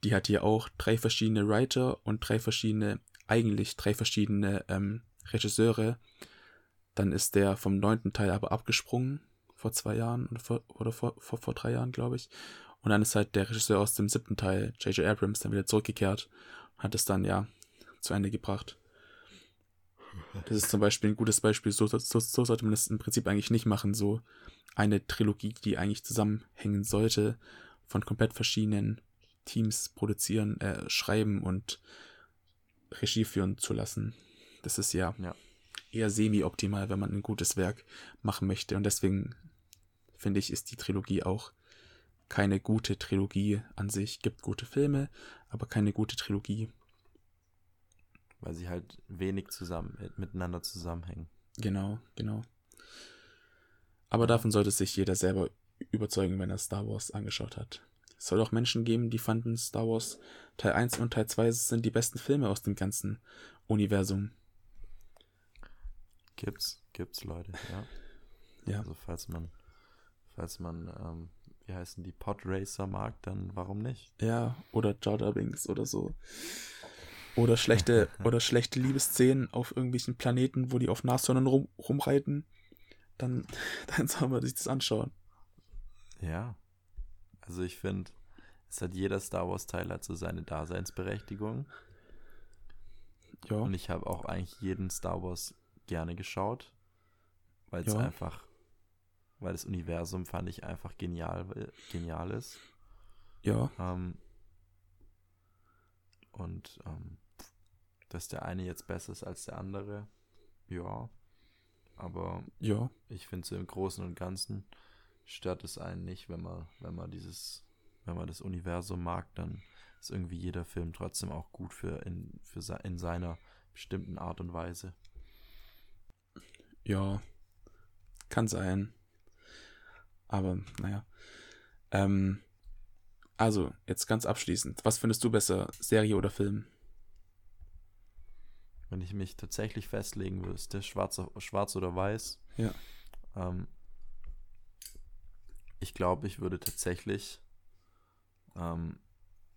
die hat hier auch drei verschiedene Writer und drei verschiedene, eigentlich drei verschiedene ähm, Regisseure. Dann ist der vom neunten Teil aber abgesprungen, vor zwei Jahren oder vor, oder vor, vor, vor drei Jahren, glaube ich. Und dann ist halt der Regisseur aus dem siebten Teil, J.J. Abrams, dann wieder zurückgekehrt und hat es dann ja zu Ende gebracht. Das ist zum Beispiel ein gutes Beispiel. So, so, so sollte man das im Prinzip eigentlich nicht machen. So eine Trilogie, die eigentlich zusammenhängen sollte, von komplett verschiedenen Teams produzieren, äh, schreiben und Regie führen zu lassen. Das ist ja, Ja. eher semi-optimal, wenn man ein gutes Werk machen möchte. Und deswegen finde ich, ist die Trilogie auch keine gute Trilogie an sich. Gibt gute Filme, aber keine gute Trilogie. Weil sie halt wenig zusammen, äh, miteinander zusammenhängen. Genau, genau. Aber davon sollte sich jeder selber überzeugen, wenn er Star Wars angeschaut hat. Es soll auch Menschen geben, die fanden Star Wars Teil 1 und Teil 2 sind die besten Filme aus dem ganzen Universum. Gibt's, gibt's Leute, ja. Ja. Also falls man, falls man, ähm, wie heißen die, Podracer mag, dann warum nicht? Ja, oder Jar Jar Binks oder so. Oder schlechte, oder schlechte Liebesszenen auf irgendwelchen Planeten, wo die auf Nashörnern rum, rumreiten. Dann, dann soll man sich das anschauen. Ja. Also ich finde, es hat jeder Star Wars Teil hat so seine Daseinsberechtigung. Ja, Und ich habe auch eigentlich jeden Star Wars gerne geschaut, weil es Ja. einfach, weil das Universum fand ich einfach genial, äh, genial ist. ja, Ähm, und ähm, dass der eine jetzt besser ist als der andere, ja. Aber ja, ich finde so im Großen und Ganzen stört es einen nicht, wenn man, wenn man dieses, wenn man das Universum mag, dann ist irgendwie jeder Film trotzdem auch gut für in, für se- in seiner bestimmten Art und Weise. ja. Kann sein. Aber, naja. Ähm, also, jetzt ganz abschließend. Was findest du besser, Serie oder Film? Wenn ich mich tatsächlich festlegen müsste, schwarz, schwarz oder weiß, Ja. ähm, ich glaube, ich würde tatsächlich, ähm,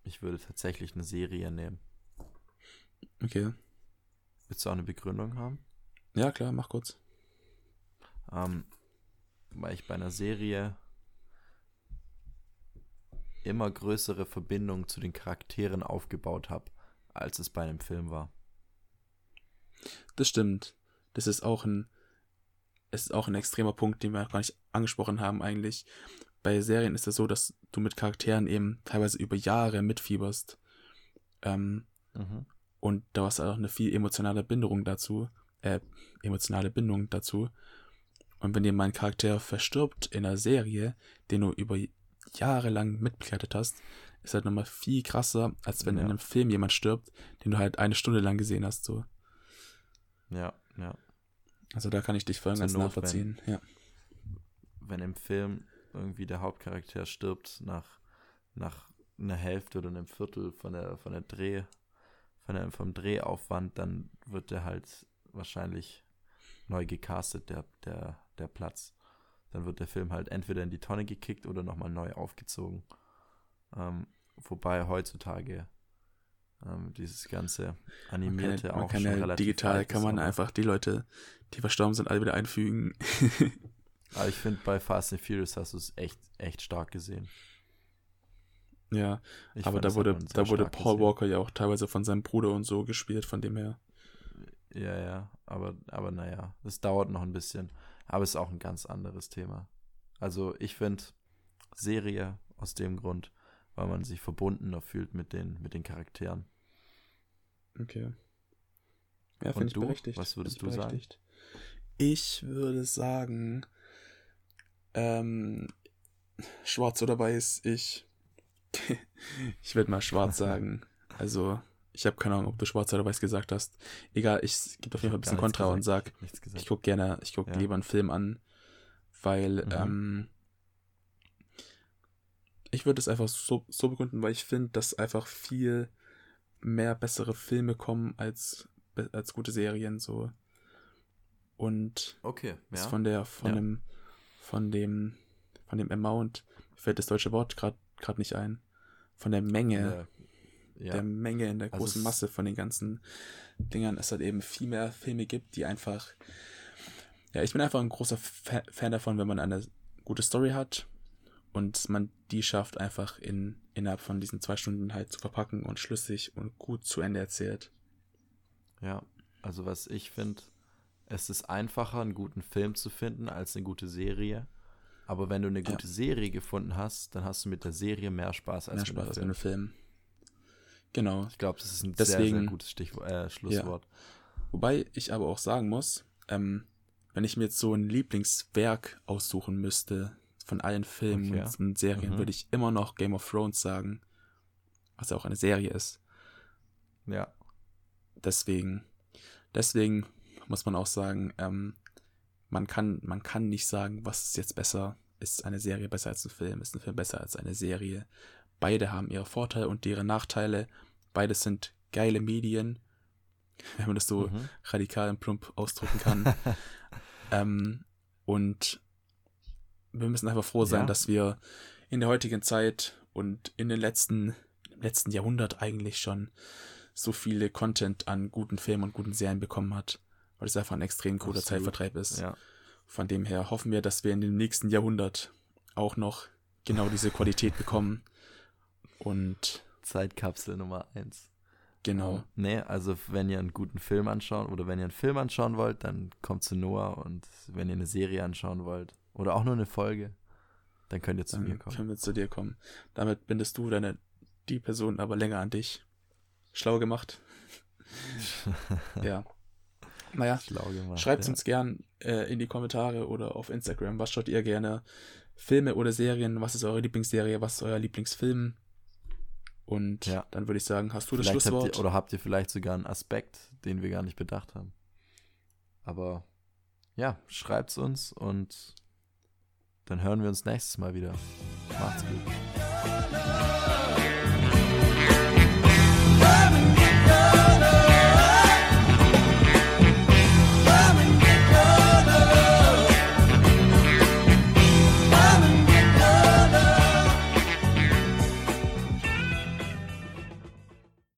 ich würde tatsächlich eine Serie nehmen. Okay. Willst du auch eine Begründung haben? Ja, klar, mach kurz. Ähm, weil ich bei einer Serie immer größere Verbindungen zu den Charakteren aufgebaut habe, als es bei einem Film war. Das stimmt. Das ist auch ein, es ist auch ein extremer Punkt, den wir noch gar nicht angesprochen haben eigentlich. Bei Serien ist es so, dass du mit Charakteren eben teilweise über Jahre mitfieberst. Ähm, Mhm. und da hast du auch eine viel emotionale Bindung dazu, äh, emotionale Bindung dazu. Und wenn dir mal ein Charakter verstirbt in einer Serie, den du über Jahre lang mitbegleitet hast, ist halt nochmal viel krasser, als wenn Ja. in einem Film jemand stirbt, den du halt eine Stunde lang gesehen hast, so. Ja, ja. Also da kann ich dich voll und ganz Not, nachvollziehen. Ja. Wenn im Film irgendwie der Hauptcharakter stirbt nach, nach einer Hälfte oder einem Viertel von der, von der Dreh, von der, vom Drehaufwand, dann wird der halt wahrscheinlich neu gecastet, der, der, der Platz. Dann wird der Film halt entweder in die Tonne gekickt oder nochmal neu aufgezogen. Ähm, wobei heutzutage ähm, dieses ganze Man animierte kann, ja- man auch kann schon ja relativ digital kann man einfach die Leute, die verstorben sind, alle wieder einfügen. Aber ich finde, bei Fast and Furious hast du es echt, echt stark gesehen. ja, Ich aber da wurde, man da wurde Paul gesehen. Walker ja auch teilweise von seinem Bruder und so gespielt, von dem her. Ja, ja, aber, aber naja, es dauert noch ein bisschen. Aber es ist auch ein ganz anderes Thema. Also ich finde Serie aus dem Grund, weil man sich verbundener fühlt mit den, mit den Charakteren. Okay. Ja, Und finde ich du? berechtigt. Was würdest ich du sagen? Ich würde sagen, ähm, schwarz oder weiß, ich, ich würde mal schwarz sagen. Also, ich habe keine Ahnung, ob du schwarz oder weiß gesagt hast. Egal, ich gebe auf jeden Fall ein bisschen Kontra und gesagt. sag, Ich hab nichts ich gesagt. gucke gerne, ich gucke Ja. lieber einen Film an, weil, Mhm. ähm, ich würde es einfach so, so begründen, weil ich finde, dass einfach viel mehr bessere Filme kommen als, als gute Serien so. Und okay, ja. von der, von ja. dem, von dem, von dem Amount, fällt das deutsche Wort gerade nicht ein. Von der Menge, ja. der Menge in der also großen also Masse von den ganzen Dingern, es halt eben viel mehr Filme gibt, die einfach, ja, ich bin einfach ein großer Fan davon, wenn man eine gute Story hat und man die schafft, einfach in, innerhalb von diesen zwei Stunden halt zu verpacken und schlüssig und gut zu Ende erzählt. Ja, also was ich finde, es ist einfacher, einen guten Film zu finden als eine gute Serie. Aber wenn du eine gute ja. Serie gefunden hast, dann hast du mit der Serie mehr Spaß als mehr mit Spaß als einem Film. Genau. Ich glaube, das ist ein Deswegen, sehr, sehr gutes Stichwort, äh, Schlusswort. Ja. Wobei ich aber auch sagen muss, ähm, wenn ich mir jetzt so ein Lieblingswerk aussuchen müsste von allen Filmen okay. und Serien, mhm. würde ich immer noch Game of Thrones sagen, was ja auch eine Serie ist. Ja. Deswegen, deswegen muss man auch sagen, ähm, man kann, man kann nicht sagen, was ist jetzt besser. Ist eine Serie besser als ein Film? Ist ein Film besser als eine Serie? Beide haben ihre Vorteile und ihre Nachteile. Beides sind geile Medien, wenn man das so mhm. radikal und plump ausdrücken kann. ähm, und wir müssen einfach froh sein, ja. dass wir in der heutigen Zeit und in den letzten, im letzten Jahrhundert eigentlich schon so viele Content an guten Filmen und guten Serien bekommen hat weil es einfach ein extrem cooler Absolut. Zeitvertreib ist. Ja. Von dem her hoffen wir, dass wir in dem nächsten Jahrhundert auch noch genau diese Qualität bekommen. Und Zeitkapsel Nummer eins. Genau. Nee, also wenn ihr einen guten Film anschauen oder wenn ihr einen Film anschauen wollt, dann kommt zu Noah und wenn ihr eine Serie anschauen wollt oder auch nur eine Folge, dann könnt ihr zu dann mir kommen. Können wir zu dir kommen. Damit bindest du deine die Person aber länger an dich. Schlau gemacht. ja. Naja, schreibt ja. uns gern äh, in die Kommentare oder auf Instagram, was schaut ihr gerne? Filme oder Serien? Was ist eure Lieblingsserie? Was ist euer Lieblingsfilm? Und ja. dann würde ich sagen, hast du vielleicht das Schlusswort? Habt ihr, oder habt ihr vielleicht sogar einen Aspekt, den wir gar nicht bedacht haben? Aber ja, schreibt's uns und dann hören wir uns nächstes Mal wieder. Macht's gut.